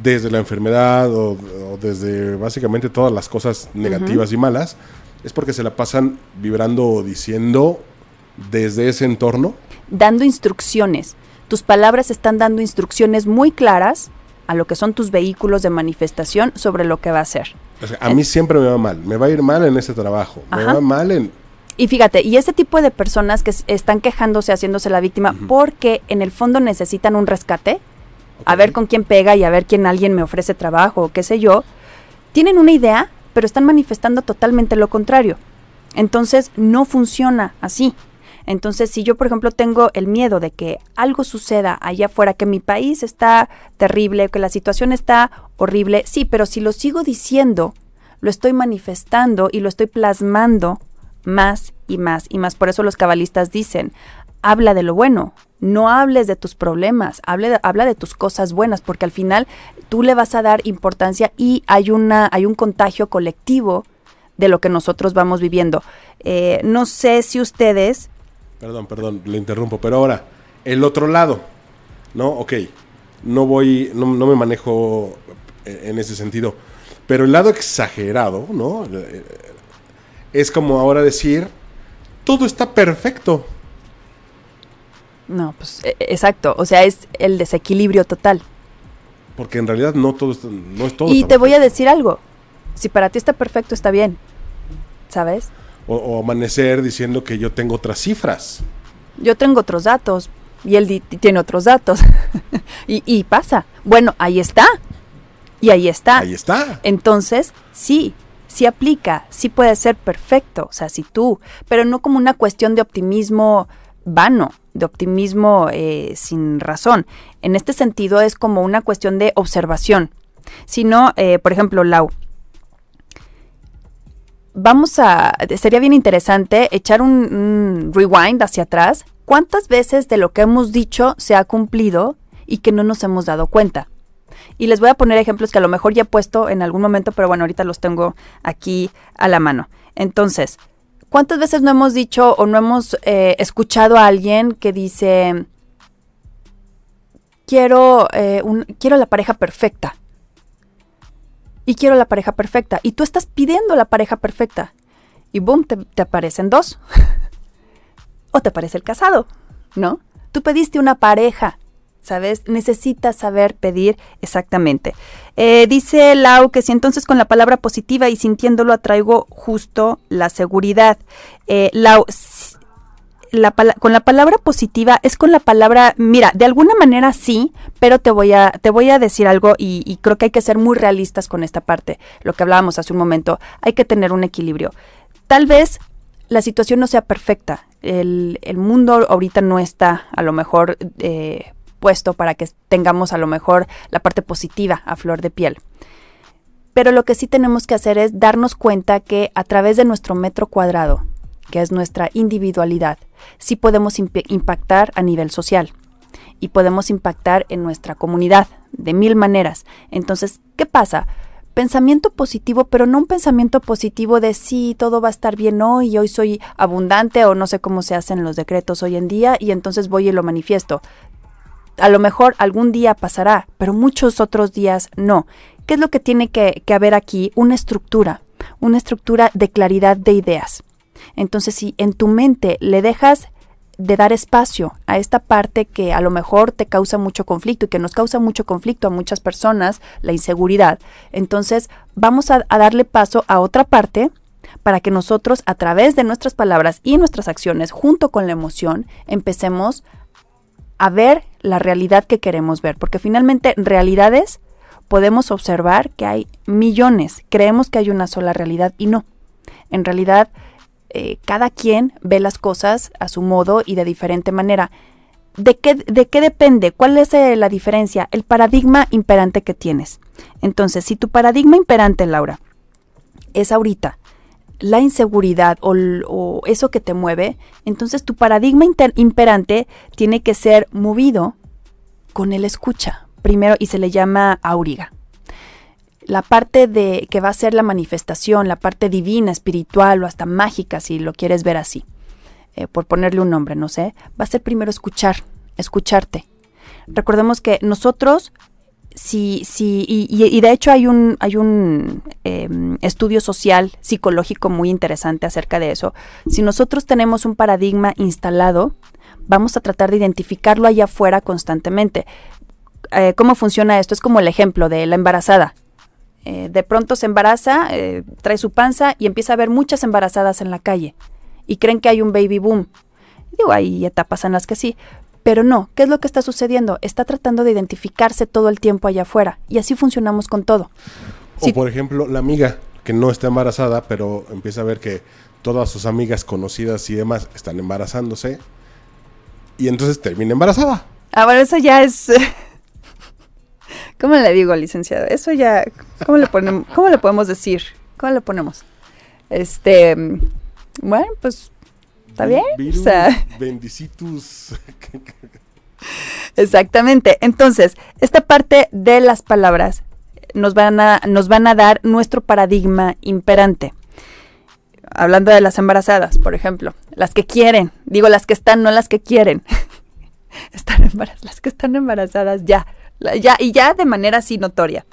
desde la enfermedad o, desde básicamente todas las cosas negativas y malas, es porque se la pasan vibrando o diciendo desde ese entorno. Dando instrucciones. Tus palabras están dando instrucciones muy claras a lo que son tus vehículos de manifestación sobre lo que va a ser. a mí siempre me va mal, me va a ir mal en ese trabajo, me va mal en... Y fíjate, y ese tipo de personas que están quejándose, haciéndose la víctima, porque en el fondo necesitan un rescate, a ver con quién pega y a ver quién alguien me ofrece trabajo o qué sé yo, tienen una idea, pero están manifestando totalmente lo contrario. Entonces no funciona así. Entonces, si yo, por ejemplo, tengo el miedo de que algo suceda allá afuera, que mi país está terrible, que la situación está horrible, sí, pero si lo sigo diciendo, lo estoy manifestando y lo estoy plasmando más y más y más. Por eso los cabalistas dicen, habla de lo bueno, no hables de tus problemas, habla de tus cosas buenas, porque al final tú le vas a dar importancia y hay, una, hay un contagio colectivo de lo que nosotros vamos viviendo. Eh, no sé si ustedes Perdón, perdón, le interrumpo. Pero ahora, el otro lado, ¿no? Ok, no voy, no, me manejo en ese sentido. Pero el lado exagerado, ¿no? Es como ahora decir, todo está perfecto. No, pues e, exacto. O sea, es el desequilibrio total. Porque en realidad no todo está- no es todo. y te voy a decir algo. Si para ti está perfecto, está bien. ¿Sabes? O, o amanecer diciendo que yo tengo otras cifras. Yo tengo otros datos y él tiene otros datos. y, y pasa. Bueno, ahí está. Y ahí está. Ahí está. Entonces, sí, sí aplica, sí puede ser perfecto, o sea, si tú, pero no como una cuestión de optimismo vano, de optimismo eh, sin razón. En este sentido es como una cuestión de observación. Si no, eh, por ejemplo, Lau, vamos a, sería bien interesante echar un, rewind hacia atrás. ¿Cuántas veces de lo que hemos dicho se ha cumplido y que no nos hemos dado cuenta? Y les voy a poner ejemplos que a lo mejor ya he puesto en algún momento, pero bueno, ahorita los tengo aquí a la mano. Entonces, ¿cuántas veces no hemos dicho o no hemos eh, escuchado a alguien que dice, quiero, eh, quiero la pareja perfecta? Y quiero la pareja perfecta. Y tú estás pidiendo la pareja perfecta. Y boom, te, aparecen dos. o te aparece el casado, ¿no? Tú pediste una pareja, ¿sabes? Necesitas saber pedir exactamente. Eh, dice Lau que si entonces con la palabra positiva y sintiéndolo atraigo justo la seguridad. Eh, Lau, con la palabra positiva es con la palabra, mira, de alguna manera sí, pero te voy a, te voy a decir algo y, y creo que hay que ser muy realistas con esta parte, lo que hablábamos hace un momento, hay que tener un equilibrio. Tal vez la situación no sea perfecta, el, el mundo ahorita no está a lo mejor eh, puesto para que tengamos a lo mejor la parte positiva a flor de piel. Pero lo que sí tenemos que hacer es darnos cuenta que a través de nuestro metro cuadrado, que es nuestra individualidad, sí podemos imp- impactar a nivel social y podemos impactar en nuestra comunidad de mil maneras. Entonces, ¿qué pasa? Pensamiento positivo, pero no un pensamiento positivo de sí, todo va a estar bien hoy hoy soy abundante o no sé cómo se hacen los decretos hoy en día y entonces voy y lo manifiesto. A lo mejor algún día pasará, pero muchos otros días no. ¿Qué es lo que tiene que haber aquí? Una estructura, una estructura de claridad de ideas. Entonces, si en tu mente le dejas de dar espacio a esta parte que a lo mejor te causa mucho conflicto y que nos causa mucho conflicto a muchas personas, la inseguridad, entonces vamos a, darle paso a otra parte para que nosotros a través de nuestras palabras y nuestras acciones, junto con la emoción, empecemos a ver la realidad que queremos ver, porque finalmente realidades podemos observar que hay millones, creemos que hay una sola realidad y no. En realidad, eh, cada quien ve las cosas a su modo y de diferente manera. ¿De qué, ¿De qué depende? ¿Cuál es eh, la diferencia? El paradigma imperante que tienes. Entonces, si tu paradigma imperante, Laura, es ahorita la inseguridad o, o eso que te mueve, entonces tu paradigma imperante tiene que ser movido con el escucha, primero, y se le llama auriga la parte de que va a ser la manifestación, la parte divina, espiritual o hasta mágica, si lo quieres ver así, eh, por ponerle un nombre, no sé, va a ser primero escuchar, escucharte. Recordemos que nosotros, si, si, y, y- de hecho hay un, hay un em, estudio social, psicológico muy interesante acerca de eso. Si nosotros tenemos un paradigma instalado, vamos a tratar de identificarlo allá afuera constantemente. Eh, ¿Cómo funciona esto? Es como el ejemplo de la embarazada. Eh, de pronto se embaraza, eh, trae su panza y empieza a ver muchas embarazadas en la calle y creen que hay un baby boom. Digo, hay etapas en las que sí, pero no, ¿qué es lo que está sucediendo? Está tratando de identificarse todo el tiempo allá afuera y así funcionamos con todo. O por ejemplo, la amiga que no está embarazada, pero empieza a ver que todas sus amigas conocidas y demás están embarazándose. Y entonces termina embarazada. Ah, bueno, eso ya es... ¿Cómo le digo, licenciado? Eso ya... ¿Cómo le, ponemos, ¿Cómo le podemos decir? ¿Cómo le ponemos? Este... Bueno, pues... ¿Está bien? Virus, O sea, bendicitus. Exactamente. Entonces, esta parte de las palabras nos van a, nos van a dar nuestro paradigma imperante. Hablando de las embarazadas, por ejemplo, las que quieren, digo las que están, no las que quieren. están embaraz- las que están embarazadas ya, ya, y ya de manera así notoria,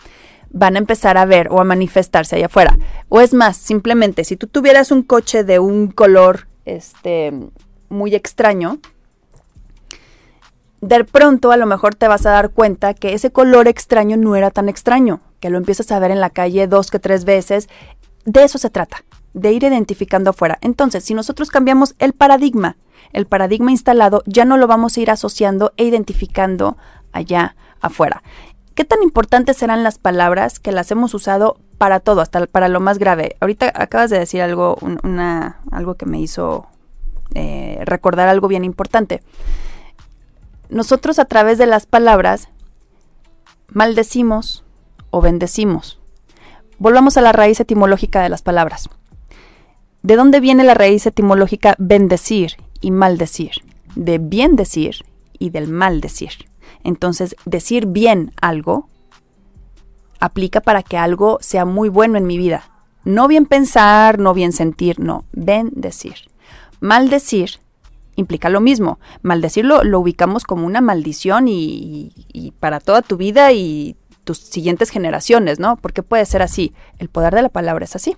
van a empezar a ver o a manifestarse allá afuera. O es más, simplemente, si tú tuvieras un coche de un color este, muy extraño, de pronto a lo mejor te vas a dar cuenta que ese color extraño no era tan extraño, que lo empiezas a ver en la calle dos que tres veces. De eso se trata, de ir identificando afuera. Entonces, si nosotros cambiamos el paradigma, el paradigma instalado, ya no lo vamos a ir asociando e identificando allá afuera. ¿Qué tan importantes serán las palabras que las hemos usado para todo, hasta para lo más grave? Ahorita acabas de decir algo, una, algo que me hizo eh, recordar algo bien importante. Nosotros a través de las palabras maldecimos o bendecimos. Volvamos a la raíz etimológica de las palabras. ¿De dónde viene la raíz etimológica bendecir y maldecir? De bien decir y del mal decir. Entonces, decir bien algo aplica para que algo sea muy bueno en mi vida. No bien pensar, no bien sentir, no, bendecir. Maldecir implica lo mismo. Maldecirlo lo ubicamos como una maldición y, y, para toda tu vida y tus siguientes generaciones, ¿no? Porque puede ser así. El poder de la palabra es así.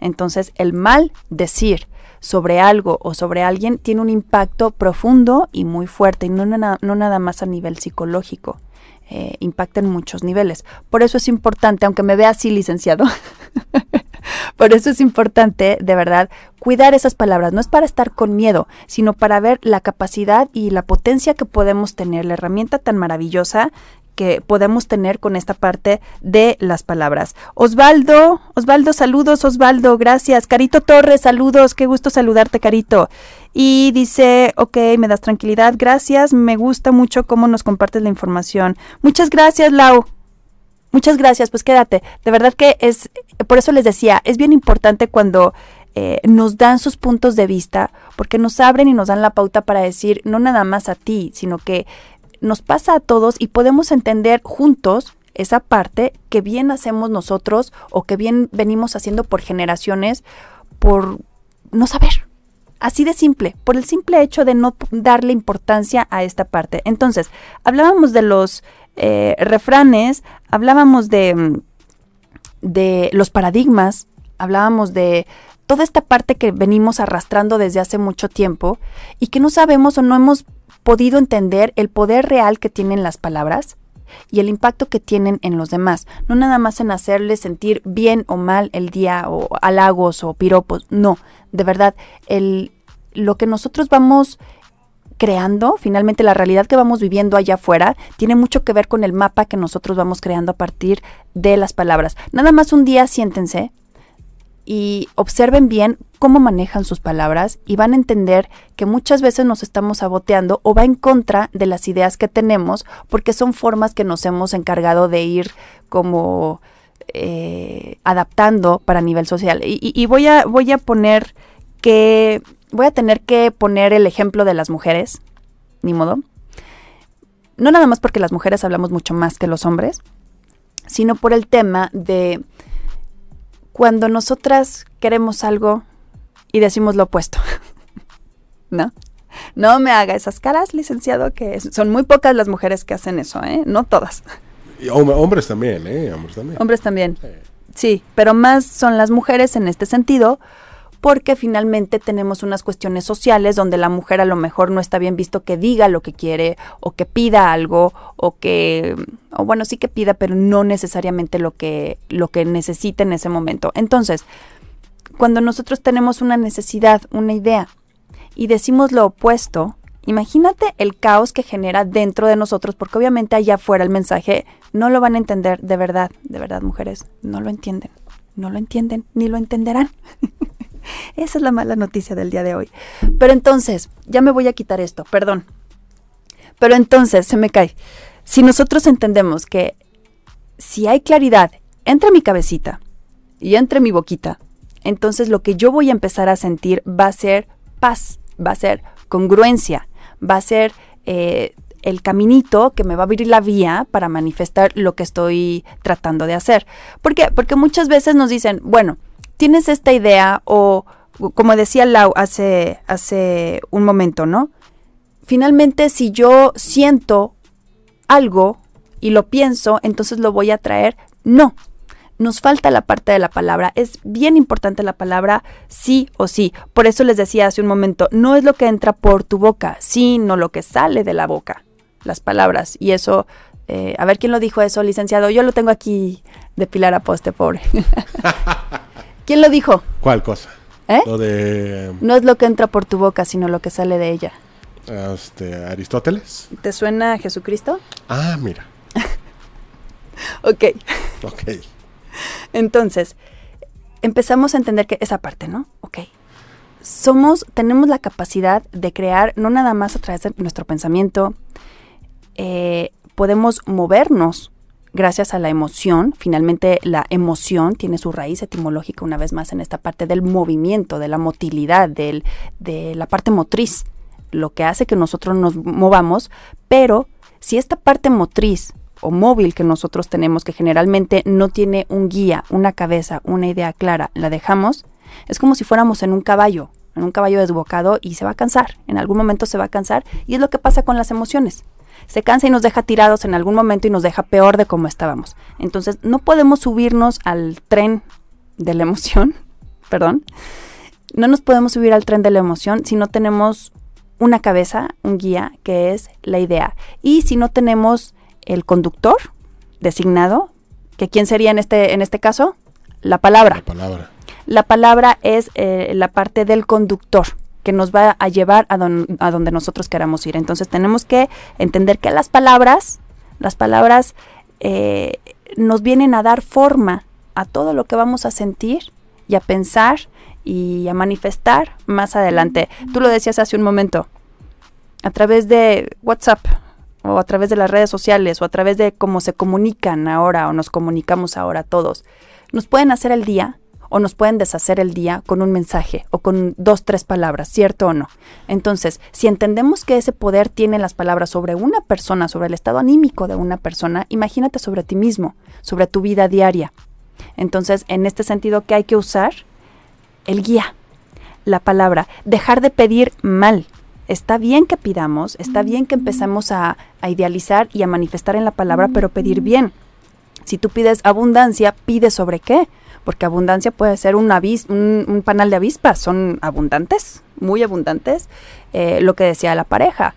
Entonces, el mal decir sobre algo o sobre alguien tiene un impacto profundo y muy fuerte, y no, no nada más a nivel psicológico. Eh, impacta en muchos niveles. Por eso es importante, aunque me vea así licenciado, por eso es importante, de verdad, cuidar esas palabras. No es para estar con miedo, sino para ver la capacidad y la potencia que podemos tener, la herramienta tan maravillosa que podemos tener con esta parte de las palabras. Osvaldo, Osvaldo, saludos, Osvaldo, gracias. Carito Torres, saludos, qué gusto saludarte, Carito. Y dice, ok, me das tranquilidad, gracias, me gusta mucho cómo nos compartes la información. Muchas gracias, Lau. Muchas gracias, pues quédate. De verdad que es, por eso les decía, es bien importante cuando eh, nos dan sus puntos de vista, porque nos abren y nos dan la pauta para decir, no nada más a ti, sino que nos pasa a todos y podemos entender juntos esa parte que bien hacemos nosotros o que bien venimos haciendo por generaciones por no saber. Así de simple, por el simple hecho de no darle importancia a esta parte. Entonces, hablábamos de los eh, refranes, hablábamos de, de los paradigmas, hablábamos de toda esta parte que venimos arrastrando desde hace mucho tiempo y que no sabemos o no hemos podido entender el poder real que tienen las palabras y el impacto que tienen en los demás. No nada más en hacerles sentir bien o mal el día o halagos o piropos. No, de verdad, el, lo que nosotros vamos creando, finalmente la realidad que vamos viviendo allá afuera, tiene mucho que ver con el mapa que nosotros vamos creando a partir de las palabras. Nada más un día siéntense y observen bien cómo manejan sus palabras y van a entender que muchas veces nos estamos saboteando o va en contra de las ideas que tenemos porque son formas que nos hemos encargado de ir como eh, adaptando para nivel social. Y, voy, a, voy a poner que, voy a tener que poner el ejemplo de las mujeres, ni modo. No nada más porque las mujeres hablamos mucho más que los hombres, sino por el tema de cuando nosotras queremos algo y decimos lo opuesto. ¿No? No me haga esas caras, licenciado, que son muy pocas las mujeres que hacen eso, ¿eh? No todas. Y hombres también, ¿eh? Hombres también. Hombres también. sí, pero más son las mujeres en este sentido, porque finalmente tenemos unas cuestiones sociales donde la mujer a lo mejor no está bien visto que diga lo que quiere o que pida algo o que o bueno, sí que pida, pero no necesariamente lo que lo que necesita en ese momento. Entonces, cuando nosotros tenemos una necesidad, una idea y decimos lo opuesto, imagínate el caos que genera dentro de nosotros, porque obviamente allá afuera el mensaje no lo van a entender de verdad, de verdad, mujeres, no lo entienden, no lo entienden, ni lo entenderán. Esa es la mala noticia del día de hoy. Pero entonces, ya me voy a quitar esto, perdón. Pero entonces, se me cae. Si nosotros entendemos que si hay claridad entre mi cabecita y entre mi boquita, entonces lo que yo voy a empezar a sentir va a ser paz, va a ser congruencia, va a ser eh, el caminito que me va a abrir la vía para manifestar lo que estoy tratando de hacer. ¿Por qué? Porque muchas veces nos dicen, bueno, tienes esta idea o, como decía Lau hace, hace un momento, ¿no? Finalmente, si yo siento algo y lo pienso, entonces lo voy a traer. No, nos falta la parte de la palabra. Es bien importante la palabra sí o sí. Por eso les decía hace un momento, no es lo que entra por tu boca, sino lo que sale de la boca. las palabras. Y eso, eh, a ver quién lo dijo eso, licenciado. Yo lo tengo aquí de pilar a poste, pobre. ¿Quién lo dijo? ¿Cuál cosa? ¿Eh? Lo de No es lo que entra por tu boca, sino lo que sale de ella. este, Aristóteles. ¿Te suena a Jesucristo? Ah, mira. Ok. Ok. Entonces, empezamos a entender que esa parte, ¿no? Ok. Somos, tenemos la capacidad de crear, no nada más a través de nuestro pensamiento, eh, podemos movernos gracias a la emoción. Finalmente, la emoción tiene su raíz etimológica una vez más en esta parte del movimiento, de la motilidad, de la parte motriz, lo que hace que nosotros nos movamos, pero si esta parte motriz o móvil que nosotros tenemos, que generalmente no tiene un guía, una cabeza, una idea clara, la dejamos, es como si fuéramos en un caballo, en un caballo desbocado y se va a cansar, en algún momento se va a cansar y es lo que pasa con las emociones. Se cansa y nos deja tirados en algún momento y nos deja peor de como estábamos. Entonces, no podemos subirnos al tren de la emoción, perdón, no nos podemos subir al tren de la emoción si no tenemos una cabeza, un guía, que es la idea. Y si no tenemos el conductor designado, que quién sería en este, en este caso? La palabra. La palabra. La palabra es eh, la parte del conductor que nos va a llevar a, don- a donde nosotros queramos ir. Entonces tenemos que entender que las palabras, las palabras eh, nos vienen a dar forma a todo lo que vamos a sentir y a pensar y a manifestar más adelante. Tú lo decías hace un momento, a través de WhatsApp o a través de las redes sociales o a través de cómo se comunican ahora o nos comunicamos ahora todos, nos pueden hacer el día o nos pueden deshacer el día con un mensaje o con dos, tres palabras, ¿cierto o no? Entonces, si entendemos que ese poder tiene las palabras sobre una persona, sobre el estado anímico de una persona, imagínate sobre ti mismo, sobre tu vida diaria. Entonces, en este sentido, ¿qué hay que usar? El guía, la palabra, dejar de pedir mal. Está bien que pidamos, está bien que empecemos a, a idealizar y a manifestar en la palabra, pero pedir bien. Si tú pides abundancia, pide sobre qué? Porque abundancia puede ser un, avis, un, un panal de avispas, son abundantes, muy abundantes. Eh, lo que decía la pareja,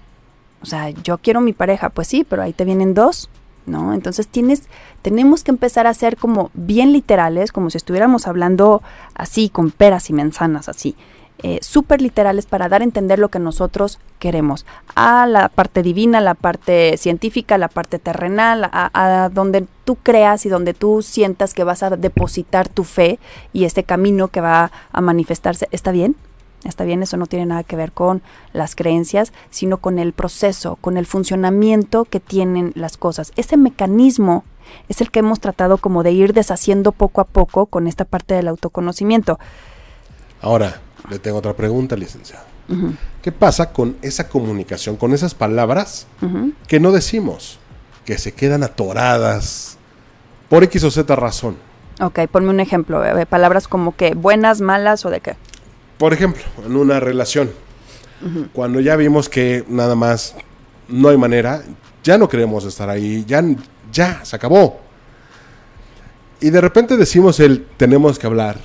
o sea, yo quiero mi pareja, pues sí, pero ahí te vienen dos, ¿no? Entonces tienes, tenemos que empezar a ser como bien literales, como si estuviéramos hablando así, con peras y manzanas, así. Eh, súper literales para dar a entender lo que nosotros queremos. A la parte divina, la parte científica, la parte terrenal, a, a donde tú creas y donde tú sientas que vas a depositar tu fe y este camino que va a manifestarse. ¿Está bien? Está bien, eso no tiene nada que ver con las creencias, sino con el proceso, con el funcionamiento que tienen las cosas. Ese mecanismo es el que hemos tratado como de ir deshaciendo poco a poco con esta parte del autoconocimiento. Ahora, le tengo otra pregunta, licenciado. ¿Qué pasa con esa comunicación, con esas palabras que no decimos, que se quedan atoradas por X o Z razón? Ok, ponme un ejemplo, eh, palabras como que buenas, malas o de qué. Por ejemplo, en una relación, cuando ya vimos que nada más no hay manera, ya no queremos estar ahí, ya, ya, se acabó. Y de repente decimos el tenemos que hablar.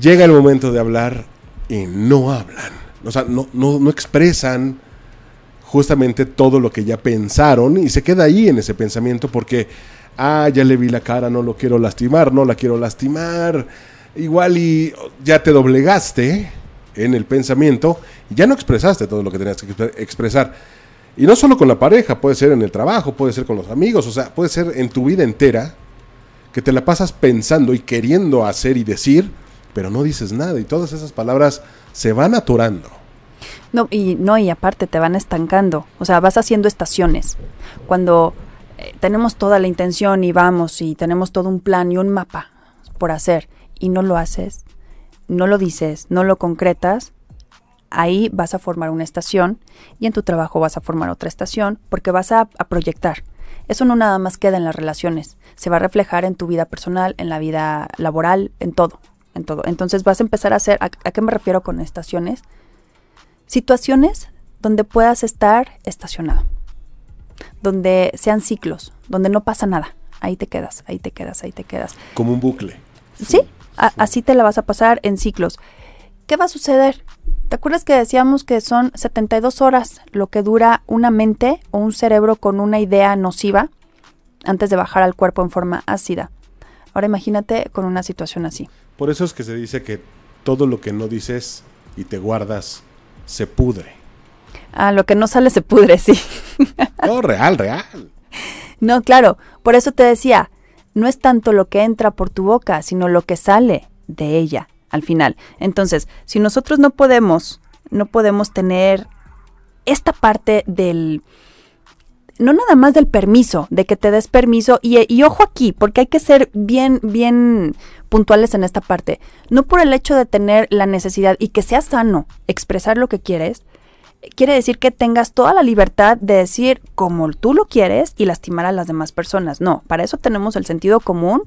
Llega el momento de hablar y no hablan. O sea, no, no, no expresan justamente todo lo que ya pensaron y se queda ahí en ese pensamiento porque, ah, ya le vi la cara, no lo quiero lastimar, no la quiero lastimar. Igual y ya te doblegaste en el pensamiento y ya no expresaste todo lo que tenías que expre- expresar. Y no solo con la pareja, puede ser en el trabajo, puede ser con los amigos, o sea, puede ser en tu vida entera que te la pasas pensando y queriendo hacer y decir, pero no dices nada y todas esas palabras se van atorando. No, y no, y aparte te van estancando. O sea, vas haciendo estaciones. Cuando eh, tenemos toda la intención y vamos y tenemos todo un plan y un mapa por hacer y no lo haces, no lo dices, no lo concretas, ahí vas a formar una estación y en tu trabajo vas a formar otra estación porque vas a, a proyectar. Eso no nada más queda en las relaciones, se va a reflejar en tu vida personal, en la vida laboral, en todo, en todo. Entonces vas a empezar a hacer, ¿a, a qué me refiero con estaciones? situaciones donde puedas estar estacionado, donde sean ciclos, donde no pasa nada. Ahí te quedas, ahí te quedas, ahí te quedas. Como un bucle. Sí, a- así te la vas a pasar en ciclos. ¿Qué va a suceder? ¿Te acuerdas que decíamos que son 72 horas lo que dura una mente o un cerebro con una idea nociva antes de bajar al cuerpo en forma ácida? Ahora imagínate con una situación así. Por eso es que se dice que todo lo que no dices y te guardas se pudre. Ah, lo que no sale se pudre, sí. no, real, real. No, claro. Por eso te decía, no es tanto lo que entra por tu boca, sino lo que sale de ella al final. Entonces, si nosotros no podemos, no podemos tener esta parte del, no nada más del permiso, de que te des permiso, y, ojo aquí, porque hay que ser bien, bien puntuales en esta parte. No por el hecho de tener la necesidad y que sea sano expresar lo que quieres, quiere decir que tengas toda la libertad de decir como tú lo quieres y lastimar a las demás personas. No, para eso tenemos el sentido común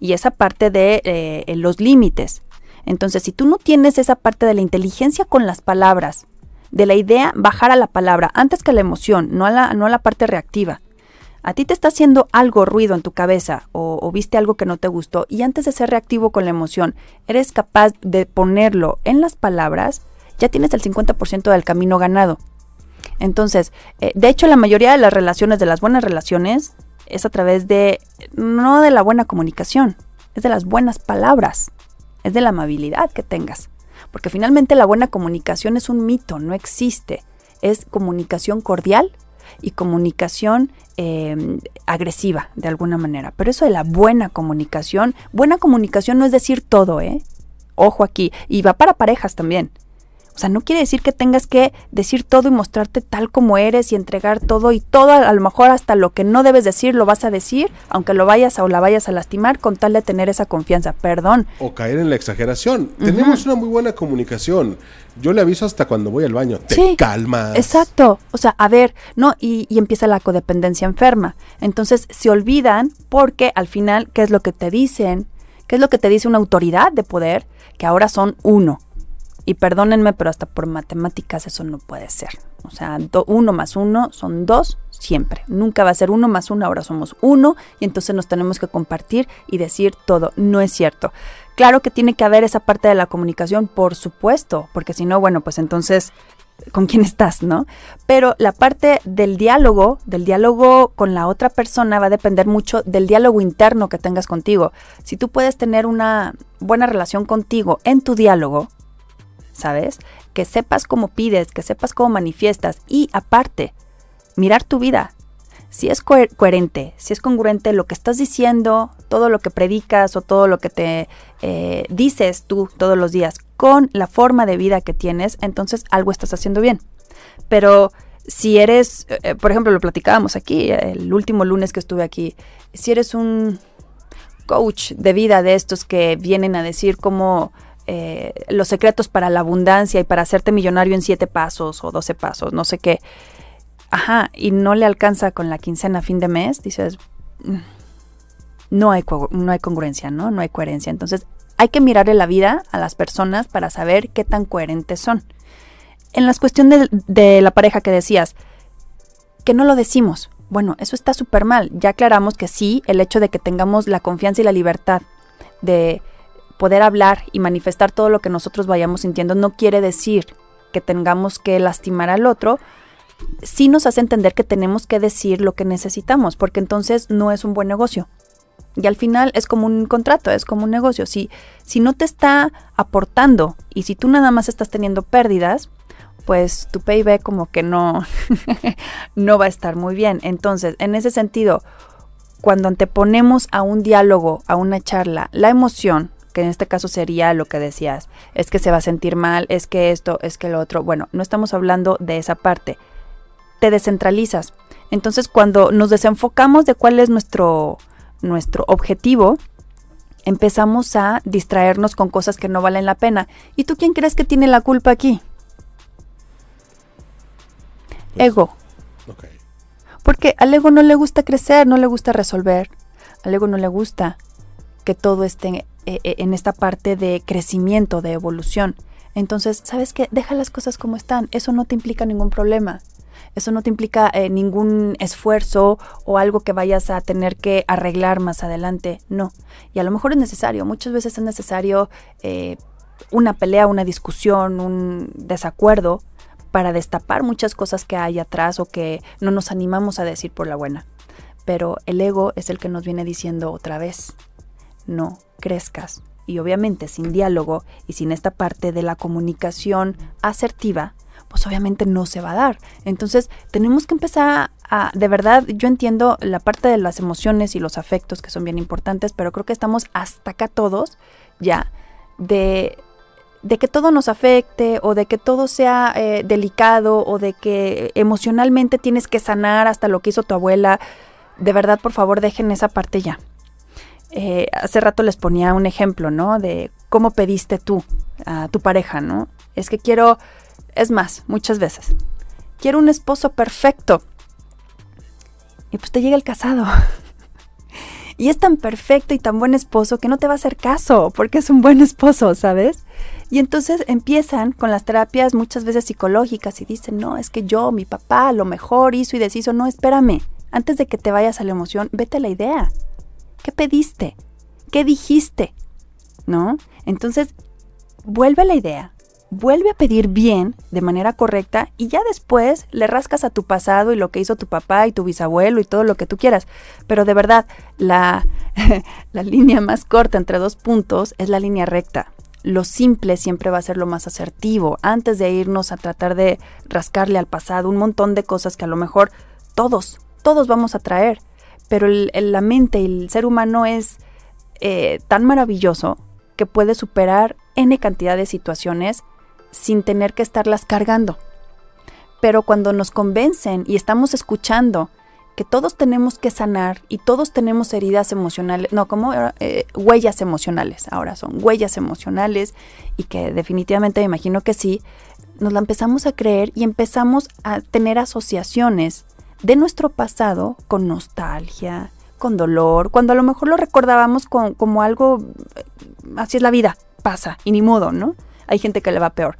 y esa parte de eh, los límites. Entonces, si tú no tienes esa parte de la inteligencia con las palabras, de la idea bajar a la palabra antes que a la emoción, no a la, no a la parte reactiva. A ti te está haciendo algo ruido en tu cabeza o, viste algo que no te gustó y antes de ser reactivo con la emoción, eres capaz de ponerlo en las palabras, ya tienes el 50% del camino ganado. Entonces, eh, de hecho, la mayoría de las relaciones, de las buenas relaciones, es a través de, no de la buena comunicación, es de las buenas palabras, es de la amabilidad que tengas. Porque finalmente la buena comunicación es un mito, no existe. Es comunicación cordial y comunicación eh, agresiva, de alguna manera. Pero eso de la buena comunicación, buena comunicación no es decir todo, ¿eh? Ojo aquí, y va para parejas también. O sea, no quiere decir que tengas que decir todo y mostrarte tal como eres y entregar todo y todo, a lo mejor hasta lo que no debes decir lo vas a decir, aunque lo vayas o la vayas a lastimar con tal de tener esa confianza. Perdón. O caer en la exageración. Tenemos una muy buena comunicación. Yo le aviso hasta cuando voy al baño. Te Sí, calmas. Exacto. O sea, a ver, no, y, y empieza la codependencia enferma. Entonces se olvidan porque al final, ¿qué es lo que te dicen? ¿Qué es lo que te dice una autoridad de poder? Que ahora son uno. Y perdónenme, pero hasta por matemáticas eso no puede ser. O sea, uno más uno son dos siempre. Nunca va a ser uno más uno, ahora somos uno y entonces nos tenemos que compartir y decir todo. No es cierto. Claro que tiene que haber esa parte de la comunicación, por supuesto, porque si no, bueno, pues entonces, ¿con quién estás, no? Pero la parte del diálogo, del diálogo con la otra persona va a depender mucho del diálogo interno que tengas contigo. Si tú puedes tener una buena relación contigo en tu diálogo, ¿sabes? Que sepas cómo pides, que sepas cómo manifiestas y aparte, mirar tu vida. Si es coher- coherente, si es congruente lo que estás diciendo, todo lo que predicas o todo lo que te eh, dices tú todos los días con la forma de vida que tienes, entonces algo estás haciendo bien. Pero si eres, eh, eh, por ejemplo, lo platicábamos aquí, el último lunes que estuve aquí, si eres un coach de vida de estos que vienen a decir cómo eh, los secretos para la abundancia y para hacerte millonario en siete pasos o doce pasos, no sé qué. Ajá, y no le alcanza con la quincena a fin de mes, dices, "Mm, no hay, no hay congruencia, ¿no? No hay coherencia. Entonces, hay que mirarle la vida a las personas para saber qué tan coherentes son. En la cuestión de, de la pareja que decías, que no lo decimos. Bueno, eso está súper mal. Ya aclaramos que sí, el hecho de que tengamos la confianza y la libertad de poder hablar y manifestar todo lo que nosotros vayamos sintiendo no quiere decir que tengamos que lastimar al otro, sí nos hace entender que tenemos que decir lo que necesitamos, porque entonces no es un buen negocio. Y al final es como un contrato, es como un negocio. Si, si no te está aportando y si tú nada más estás teniendo pérdidas, pues tu PIB como que no, no va a estar muy bien. Entonces, en ese sentido, cuando anteponemos a un diálogo, a una charla, la emoción, que en este caso sería lo que decías, es que se va a sentir mal, es que esto, es que lo otro. Bueno, no estamos hablando de esa parte. Te descentralizas. Entonces, cuando nos desenfocamos de cuál es nuestro, nuestro objetivo, empezamos a distraernos con cosas que no valen la pena. ¿Y tú quién crees que tiene la culpa aquí? Pues, Ego. Porque al ego no le gusta crecer, no le gusta resolver. Al ego no le gusta que todo esté eh, eh, en esta parte de crecimiento, de evolución. Entonces, ¿sabes qué? Deja las cosas como están. Eso no te implica ningún problema. Eso no te implica eh, ningún esfuerzo o algo que vayas a tener que arreglar más adelante. No. Y a lo mejor es necesario. Muchas veces es necesario una pelea, una discusión, un desacuerdo para destapar muchas cosas que hay atrás o que no nos animamos a decir por la buena. Pero el ego es el que nos viene diciendo otra vez, no crezcas. Y obviamente sin diálogo y sin esta parte de la comunicación asertiva, pues obviamente no se va a dar. Entonces tenemos que empezar a, de verdad, yo entiendo la parte de las emociones y los afectos que son bien importantes, pero creo que estamos hasta acá todos ya de, de que todo nos afecte o de que todo sea eh, delicado o de que emocionalmente tienes que sanar hasta lo que hizo tu abuela. De verdad, por favor, dejen esa parte ya. Eh, hace rato les ponía un ejemplo, ¿no? De cómo pediste tú a tu pareja, ¿no? Es que quiero es más, muchas veces. Quiero un esposo perfecto. Y pues te llega el casado. y es tan perfecto y tan buen esposo que no te va a hacer caso porque es un buen esposo, ¿sabes? Y entonces empiezan con las terapias muchas veces psicológicas y dicen, no, es que yo, mi papá, lo mejor hizo y deshizo. No, espérame. Antes de que te vayas a la emoción, vete a la idea. ¿Qué pediste? ¿Qué dijiste? ¿No? Entonces, vuelve a la idea, vuelve a pedir bien, de manera correcta, y ya después le rascas a tu pasado y lo que hizo tu papá y tu bisabuelo y todo lo que tú quieras. Pero de verdad, la, la línea más corta entre dos puntos es la línea recta. Lo simple siempre va a ser lo más asertivo, antes de irnos a tratar de rascarle al pasado un montón de cosas que a lo mejor todos, todos vamos a traer. Pero la mente el ser humano es eh, tan maravilloso que puede superar n cantidad de situaciones sin tener que estarlas cargando. Pero cuando nos convencen y estamos escuchando que todos tenemos que sanar y todos tenemos heridas emocionales, no, como eh, huellas emocionales, ahora son huellas emocionales y que definitivamente me imagino que sí, nos la empezamos a creer y empezamos a tener asociaciones de nuestro pasado con nostalgia, con dolor, cuando a lo mejor lo recordábamos como algo, eh, así es la vida, pasa y ni modo, ¿no? hay gente que le va peor.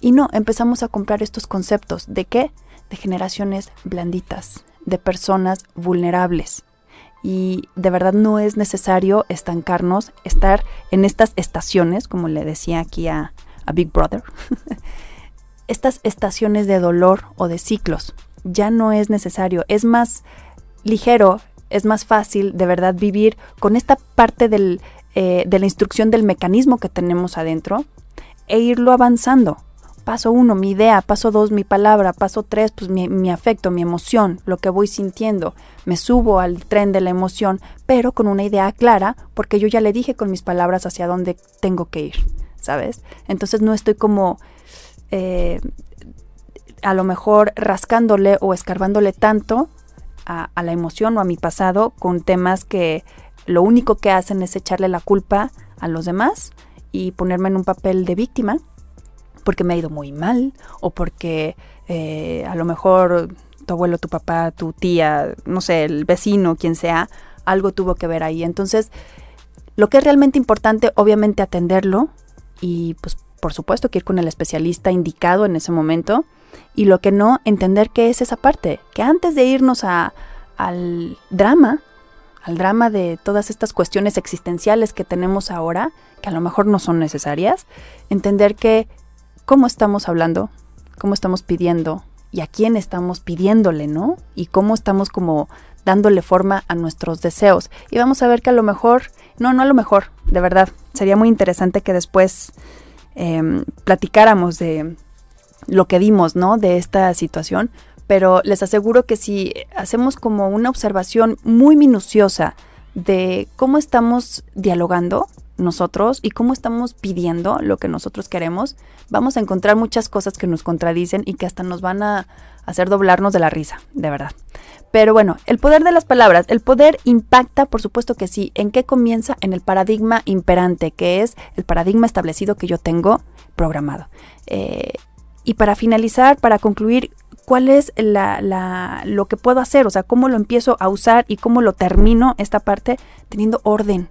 Y no, empezamos a comprar estos conceptos. ¿De qué? De generaciones blanditas, de personas vulnerables. Y de verdad no es necesario estancarnos, estar en estas estaciones, como le decía aquí a, a Big Brother, estas estaciones de dolor o de ciclos. Ya no es necesario, es más ligero, es más fácil de verdad vivir con esta parte del, eh, de la instrucción del mecanismo que tenemos adentro, e irlo avanzando. Paso uno, mi idea, paso dos, mi palabra, paso tres, pues mi, afecto, mi emoción, lo que voy sintiendo. Me subo al tren de la emoción, pero con una idea clara, porque yo ya le dije con mis palabras hacia dónde tengo que ir, ¿sabes? Entonces no estoy como eh, a lo mejor rascándole o escarbándole tanto a, la emoción o a mi pasado con temas que lo único que hacen es echarle la culpa a los demás y ponerme en un papel de víctima porque me ha ido muy mal o porque eh, a lo mejor tu abuelo, tu papá, tu tía, no sé, el vecino, quien sea, algo tuvo que ver ahí. Entonces, lo que es realmente importante, obviamente atenderlo y pues por supuesto que ir con el especialista indicado en ese momento y lo que no, entender qué es esa parte, que antes de irnos a, al drama, al drama de todas estas cuestiones existenciales que tenemos ahora, que a lo mejor no son necesarias, entender que cómo estamos hablando, cómo estamos pidiendo y a quién estamos pidiéndole, ¿no? Y cómo estamos como dándole forma a nuestros deseos. Y vamos a ver que a lo mejor, no, no a lo mejor, de verdad, sería muy interesante que después em, platicáramos de lo que vimos, ¿no? De esta situación, pero les aseguro que si hacemos como una observación muy minuciosa de cómo estamos dialogando nosotros y cómo estamos pidiendo lo que nosotros queremos, vamos a encontrar muchas cosas que nos contradicen y que hasta nos van a hacer doblarnos de la risa, de verdad. Pero bueno, el poder de las palabras, el poder impacta, por supuesto que sí. ¿En qué comienza? En el paradigma imperante, que es el paradigma establecido que yo tengo programado. Eh, y para finalizar, para concluir, cuál es la, lo que puedo hacer, o sea, cómo lo empiezo a usar y cómo lo termino esta parte teniendo orden.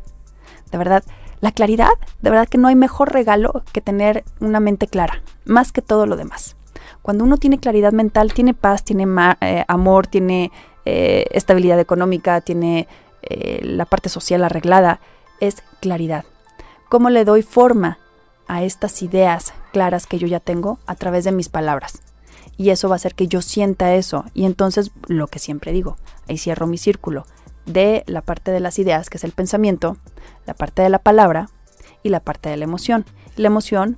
De verdad, la claridad, de verdad que no hay mejor regalo que tener una mente clara, más que todo lo demás. Cuando uno tiene claridad mental, tiene paz, tiene eh, amor, tiene eh, estabilidad económica, tiene eh, la parte social arreglada, es claridad. ¿Cómo le doy forma a estas ideas claras que yo ya tengo a través de mis palabras. Y eso va a hacer que yo sienta eso. Y entonces, lo que siempre digo, ahí cierro mi círculo de la parte de las ideas, que es el pensamiento, la parte de la palabra y la parte de la emoción. La emoción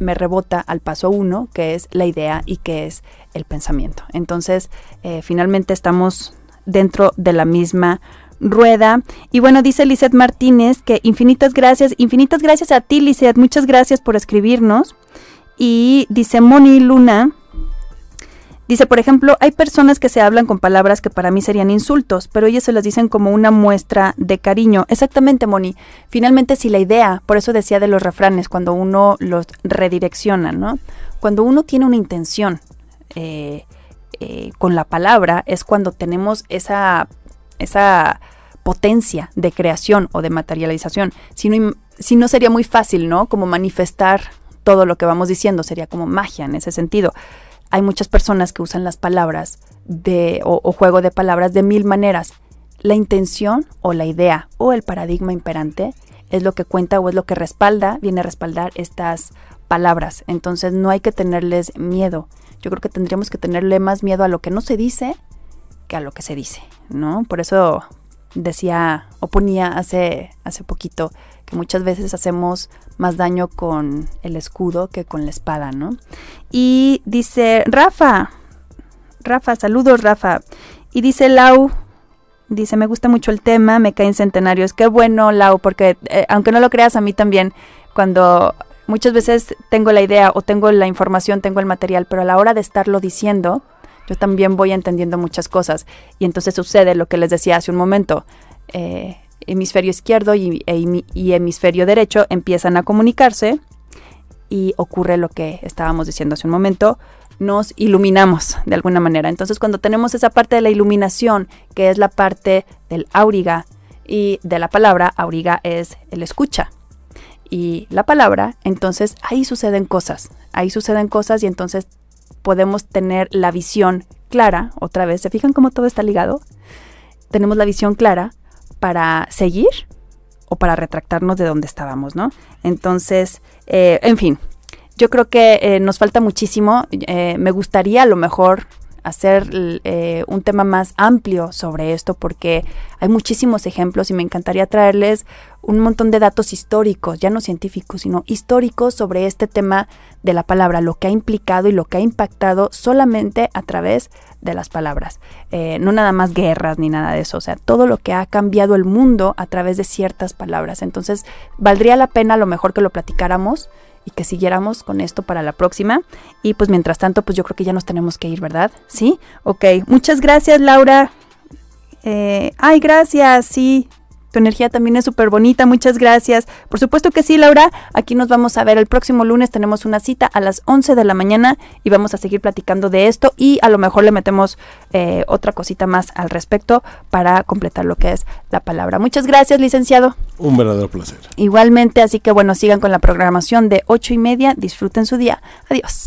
me rebota al paso uno, que es la idea y que es el pensamiento. Entonces, eh, finalmente estamos dentro de la misma rueda. Y bueno, dice Lizeth Martínez que infinitas gracias, infinitas gracias a ti, Lizeth, muchas gracias por escribirnos. Y dice Moni Luna, Dice, por ejemplo, hay personas que se hablan con palabras que para mí serían insultos, pero ellas se las dicen como una muestra de cariño. Exactamente, Moni. Finalmente, si la idea, por eso decía de los refranes, cuando uno los redirecciona, ¿no? Cuando uno tiene una intención eh, eh, con la palabra, es cuando tenemos esa, esa potencia de creación o de materialización. Si no, si no sería muy fácil, ¿no? Como manifestar todo lo que vamos diciendo, sería como magia en ese sentido hay muchas personas que usan las palabras de, o, juego de palabras de mil maneras. La intención o la idea o el paradigma imperante es lo que cuenta o es lo que respalda, viene a respaldar estas palabras. Entonces no hay que tenerles miedo. Yo creo que tendríamos que tenerle más miedo a lo que no se dice que a lo que se dice, ¿no? Por eso decía o ponía hace, hace poquito que muchas veces hacemos más daño con el escudo que con la espada, ¿no? Y dice, Rafa, Rafa, saludos Rafa. Y dice Lau, dice, me gusta mucho el tema, me caen centenarios. Qué bueno, Lau, porque eh, aunque no lo creas a mí también, cuando muchas veces tengo la idea o tengo la información, tengo el material, pero a la hora de estarlo diciendo, yo también voy entendiendo muchas cosas. Y entonces sucede lo que les decía hace un momento. Eh, hemisferio izquierdo e y, hemisferio derecho empiezan a comunicarse y ocurre lo que estábamos diciendo hace un momento, nos iluminamos de alguna manera. Entonces cuando tenemos esa parte de la iluminación, que es la parte del auriga y de la palabra, auriga es el escucha. Y la palabra, entonces ahí suceden cosas, ahí suceden cosas y entonces podemos tener la visión clara, otra vez, ¿se fijan cómo todo está ligado? Tenemos la visión clara para seguir o para retractarnos de donde estábamos, ¿no? Entonces, eh, en fin, yo creo que eh, nos falta muchísimo. Eh, me gustaría a lo mejor hacer eh, un tema más amplio sobre esto porque hay muchísimos ejemplos y me encantaría traerles un montón de datos históricos, ya no científicos, sino históricos sobre este tema de la palabra, lo que ha implicado y lo que ha impactado solamente a través de las palabras. Eh, no nada más guerras ni nada de eso, o sea, todo lo que ha cambiado el mundo a través de ciertas palabras. Entonces, valdría la pena a lo mejor que lo platicáramos y que siguiéramos con esto para la próxima. Y pues mientras tanto, pues yo creo que ya nos tenemos que ir, ¿verdad? Sí, ok. Muchas gracias, Laura. Eh, ay, gracias, sí. Tu energía también es súper bonita, muchas gracias. Por supuesto que sí, Laura. Aquí nos vamos a ver el próximo lunes. Tenemos una cita a las 11 de la mañana y vamos a seguir platicando de esto y a lo mejor le metemos eh, otra cosita más al respecto para completar lo que es la palabra. Muchas gracias, licenciado. Un verdadero placer. Igualmente, así que bueno, sigan con la programación de 8 y media. Disfruten su día. Adiós.